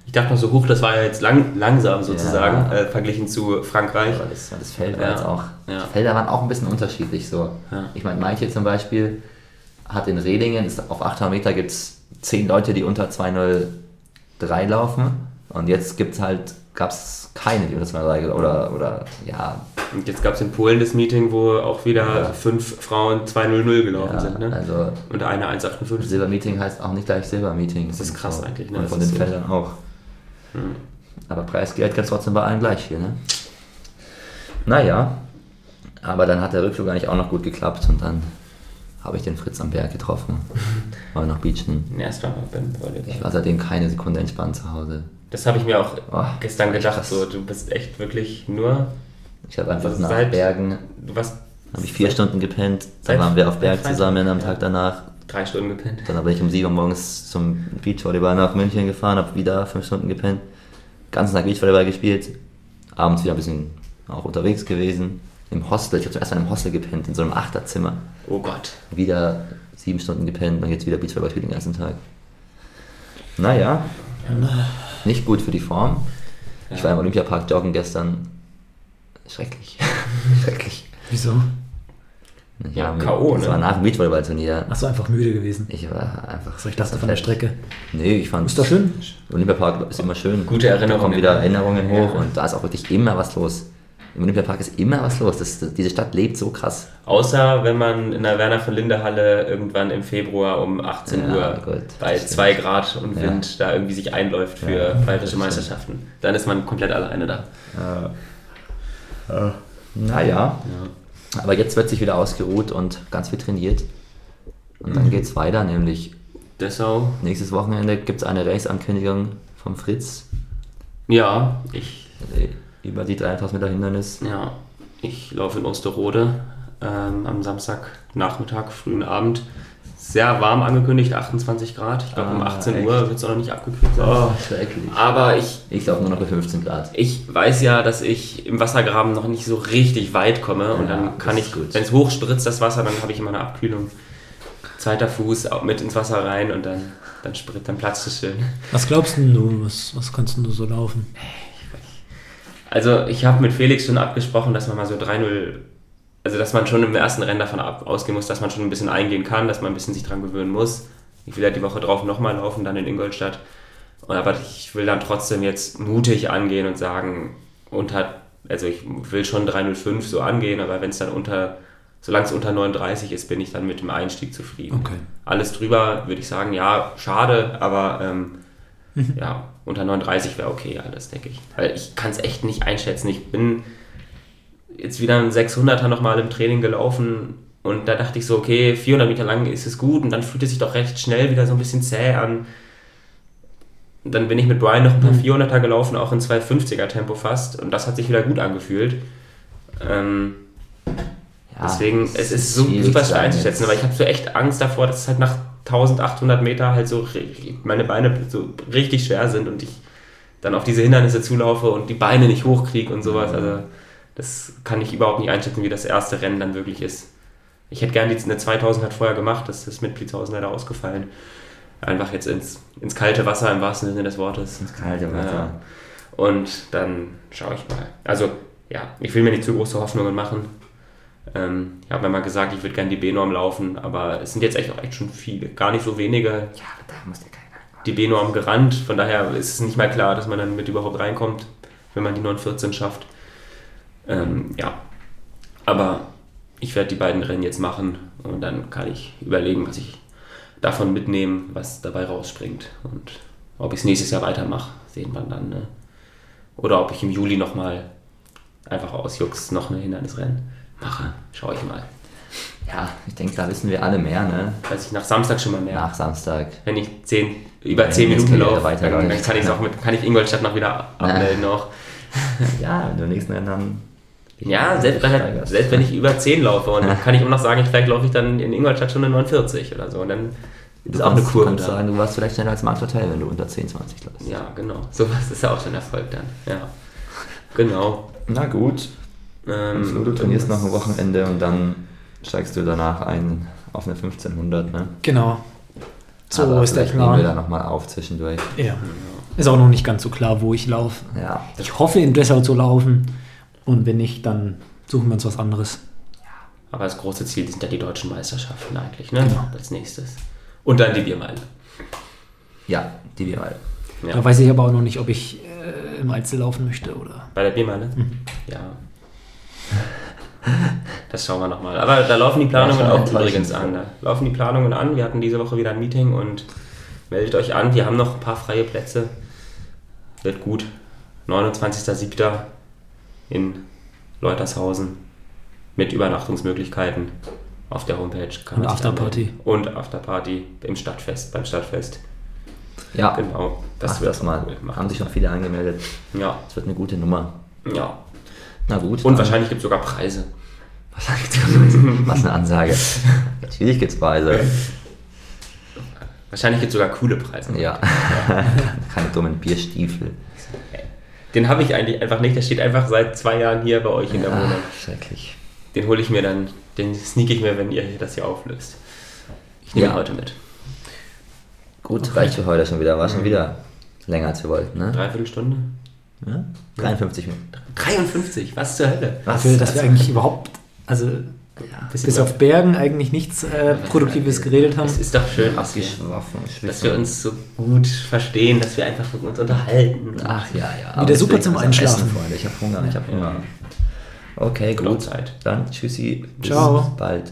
Ich dachte noch so, hoch, das war ja jetzt lang, langsam sozusagen, Ja. äh, verglichen zu Frankreich. Aber das, das Feld war Ja. jetzt auch. Ja. Die Felder waren auch ein bisschen unterschiedlich so. Ja. Ich meine, Maike zum Beispiel hat in Redingen, ist, auf 800 Meter gibt es 10 Leute, die unter 203 laufen. Und jetzt gibt es halt, gab es keine, die unter 203 oder, oder ja, Und jetzt gab es in Polen das Meeting, wo auch wieder Ja. fünf Frauen 2.00 gelaufen ja sind. Ne? also Und eine 1,58. Silbermeeting heißt auch nicht gleich Silbermeeting. Das ist krass so. eigentlich, ne? Und Das von ist den so. Feldern auch. Hm. Aber Preisgeld gibt es trotzdem bei allen gleich viel, ne? Naja, aber dann hat der Rückflug eigentlich auch noch gut geklappt und dann habe ich den Fritz am Berg getroffen. <laughs> War noch beachen. Ja, es war beim Volleyball. Ich war seitdem keine Sekunde entspannt zu Hause. Das habe ich mir auch Oh, gestern gedacht, so, du bist echt wirklich nur, Ich habe einfach Was nach seit- Bergen, du warst habe ich vier Stunden gepennt, dann waren wir auf Berg zusammen am. Tag danach. Drei Stunden gepennt. Dann bin ich um 7 Uhr morgens zum Beachvolleyball nach München gefahren, habe wieder fünf Stunden gepennt, ganzen Tag Beachvolleyball gespielt, abends wieder ein bisschen auch unterwegs gewesen, im Hostel, ich habe zuerst mal im Hostel gepennt, in so einem Achterzimmer, Oh Gott. wieder sieben Stunden gepennt, dann jetzt wieder Beachvolleyball spielen den ganzen Tag. Naja, nicht gut für die Form. Ich Ja. war im Olympiapark joggen gestern, schrecklich, <laughs> schrecklich. Wieso? Ja, K.O., Das ne? war nach dem Beachvolleyballturnier. Achst du einfach müde gewesen? Ich war einfach. Achso, ich dachte von der Strecke. Nee, ich fand. Ist doch schön. Olympiapark ist immer schön. Gute Erinnerungen. Da kommen wieder Erinnerungen Ja. hoch und da ist auch wirklich immer was los. im Olympiapark ist immer was los. Das, diese Stadt lebt so krass. Außer wenn man in der Werner von Linde Halle irgendwann im Februar um 18 Ja, Uhr gut, bei das stimmt. 2 Grad und Ja. Wind da irgendwie sich einläuft für Ja, bayerische das. Meisterschaften. Dann ist man komplett alleine da. Naja, aber jetzt wird sich wieder ausgeruht und ganz viel trainiert. Und dann geht's weiter, nämlich Dessau, nächstes Wochenende gibt es eine Race-Ankündigung vom Fritz ja, ich, äh, über die 3000 Meter Hindernis. ja, ich laufe in Osterode ähm, am Samstagnachmittag, frühen Abend. Sehr warm angekündigt, 28 Grad. Ich glaube, um Ah, 18 echt? Uhr wird es auch noch nicht abgekühlt sein. Oh, schrecklich. Aber ich Ich glaube nur noch bei 15 Grad. Ich weiß ja, dass ich im Wassergraben noch nicht so richtig weit komme und Ja, dann kann ich, wenn es hoch spritzt, das Wasser, dann habe ich immer eine Abkühlung. Zweiter Fuß mit ins Wasser rein und dann, dann spritzt, dann platzt es schön. Was glaubst denn du? Was, was kannst denn du so laufen? Also ich habe mit Felix schon abgesprochen, dass man mal so 3-0, also dass man schon im ersten Rennen davon ab, ausgehen muss, dass man schon ein bisschen eingehen kann, dass man ein bisschen sich dran gewöhnen muss. Ich will ja die Woche drauf nochmal laufen, dann in Ingolstadt. Aber ich will dann trotzdem jetzt mutig angehen und sagen, unter, also ich will schon 305 so angehen, aber wenn es dann unter, solange es unter 39 ist, bin ich dann mit dem Einstieg zufrieden. Okay. Alles drüber würde ich sagen, ja, schade, aber ähm, ja, unter 39 wäre okay, alles, denke ich. Weil ich kann es echt nicht einschätzen. Ich bin jetzt wieder ein 600er nochmal im Training gelaufen und da dachte ich so, okay, 400 Meter lang ist es gut und dann fühlt es sich doch recht schnell wieder so ein bisschen zäh an. Dann bin ich mit Brian noch ein paar 400er gelaufen, auch in 250er Tempo fast und das hat sich wieder gut angefühlt. Ähm, Ja, Deswegen, es ist so super schwer einzuschätzen, aber ich habe so echt Angst davor, dass es halt nach 1800 Meter halt so meine Beine so richtig schwer sind und ich dann auf diese Hindernisse zulaufe und die Beine nicht hochkriege und sowas. Also das kann ich überhaupt nicht einschätzen, wie das erste Rennen dann wirklich ist. Ich hätte gerne die eine 2000 hat vorher gemacht, das ist mit Blitzhausen leider ausgefallen. Einfach jetzt ins, ins kalte Wasser im wahrsten Sinne des Wortes. Ins kalte Ja. Wasser. Und dann schaue ich mal. Also, ja, ich will mir nicht zu große Hoffnungen machen. Ähm, ich habe mir mal gesagt, ich würde gerne die B-Norm laufen, aber es sind jetzt echt auch echt schon viele, gar nicht so wenige Ja, da muss der keiner. die B-Norm gerannt. Von daher ist es nicht mal klar, dass man dann mit überhaupt reinkommt, wenn man die 914 schafft. Ähm, ja, aber ich werde die beiden Rennen jetzt machen und dann kann ich überlegen, was ich davon mitnehme, was dabei rausspringt. Und ob ich es nächstes Jahr weitermache, sehen wir dann. Ne? Oder ob ich im Juli nochmal einfach aus Jux noch ein Hindernisrennen mache. Schaue ich mal. Ja, ich denke, da wissen wir alle mehr, ne? Weiß ich nach Samstag schon mal mehr. Nach Samstag. Wenn ich 10, über Wenn 10 jetzt Minuten laufe, dann, dann kann ich auch mit, kann ich Ingolstadt noch wieder abmelden <laughs> noch. Ja, den nächsten Rennen Ja, selbst wenn, selbst wenn ich über 10 laufe und dann <laughs> kann ich immer noch sagen, vielleicht laufe ich dann in Ingolstadt schon eine 49 oder so und dann Du ist auch eine kannst- Kurve Du kannst sagen, du warst vielleicht schneller als Marc Hotel, wenn du unter 10, 20 läufst. Ja, genau. <laughs> Sowas ist ja auch schon Erfolg dann. Ja. Genau. Na gut. Ähm, Flo, du trainierst noch ein Wochenende und dann steigst du danach ein auf eine 1500, ne? Genau. So Aber ist der vielleicht nehmen wir da Plan. nochmal auf zwischendurch. Ja. Ist auch noch nicht ganz so klar, wo ich laufe. Ja. Ich hoffe, in Dessau zu laufen. Und wenn nicht, dann suchen wir uns was anderes. Aber das große Ziel sind ja die deutschen Meisterschaften eigentlich, ne? Genau. Als nächstes. Und dann die Biermeile. Ja, die mal. Ja. Da weiß ich aber auch noch nicht, ob ich äh, im Einzel laufen möchte oder. Bei der Biermeile? Mhm. Ja. Das schauen wir nochmal. Aber da laufen die Planungen Ja, auch übrigens an. Da laufen die Planungen an. Wir hatten diese Woche wieder ein Meeting und meldet euch an. Wir haben noch ein paar freie Plätze. Wird gut. 29.07. in Leutershausen mit Übernachtungsmöglichkeiten auf der Homepage. Kann Und Afterparty. Und Afterparty im Stadtfest, beim Stadtfest. Ja, Genau. das wird das mal. cool. Haben sich schon viele angemeldet. Ja, Das wird eine gute Nummer. ja. Na gut. Und dann- wahrscheinlich gibt es sogar Preise. <laughs> Was eine Ansage. Natürlich gibt's Preise. Wahrscheinlich gibt es sogar coole Preise. Ja. <laughs> Keine dummen Bierstiefel. Den habe ich eigentlich einfach nicht. Der steht einfach seit zwei Jahren hier bei euch in der Wohnung. Schrecklich. Den hole ich mir dann, den sneak ich mir, wenn ihr das hier auflöst. Ich nehme Ja. ihn heute mit. Gut, reicht für heute schon wieder. War schon wieder länger als wir wollten, ne? Dreiviertel Stunde? Ja? 53 Minuten. 53, was zur Hölle? Was? Dafür, dass wir eigentlich überhaupt, also Bisschen bis auf Bergen eigentlich nichts äh, Produktives geredet haben. Es ist doch schön, dass wir, Abgeschwaffen, dass wir uns so gut verstehen, dass wir einfach uns unterhalten. Ach ja, ja. Wieder super zum Einschlafen. Essen, Freunde. Ich habe Hunger, ich habe Hunger. Okay, Gute gut. Zeit. Dann tschüssi. Bis Ciao. bald.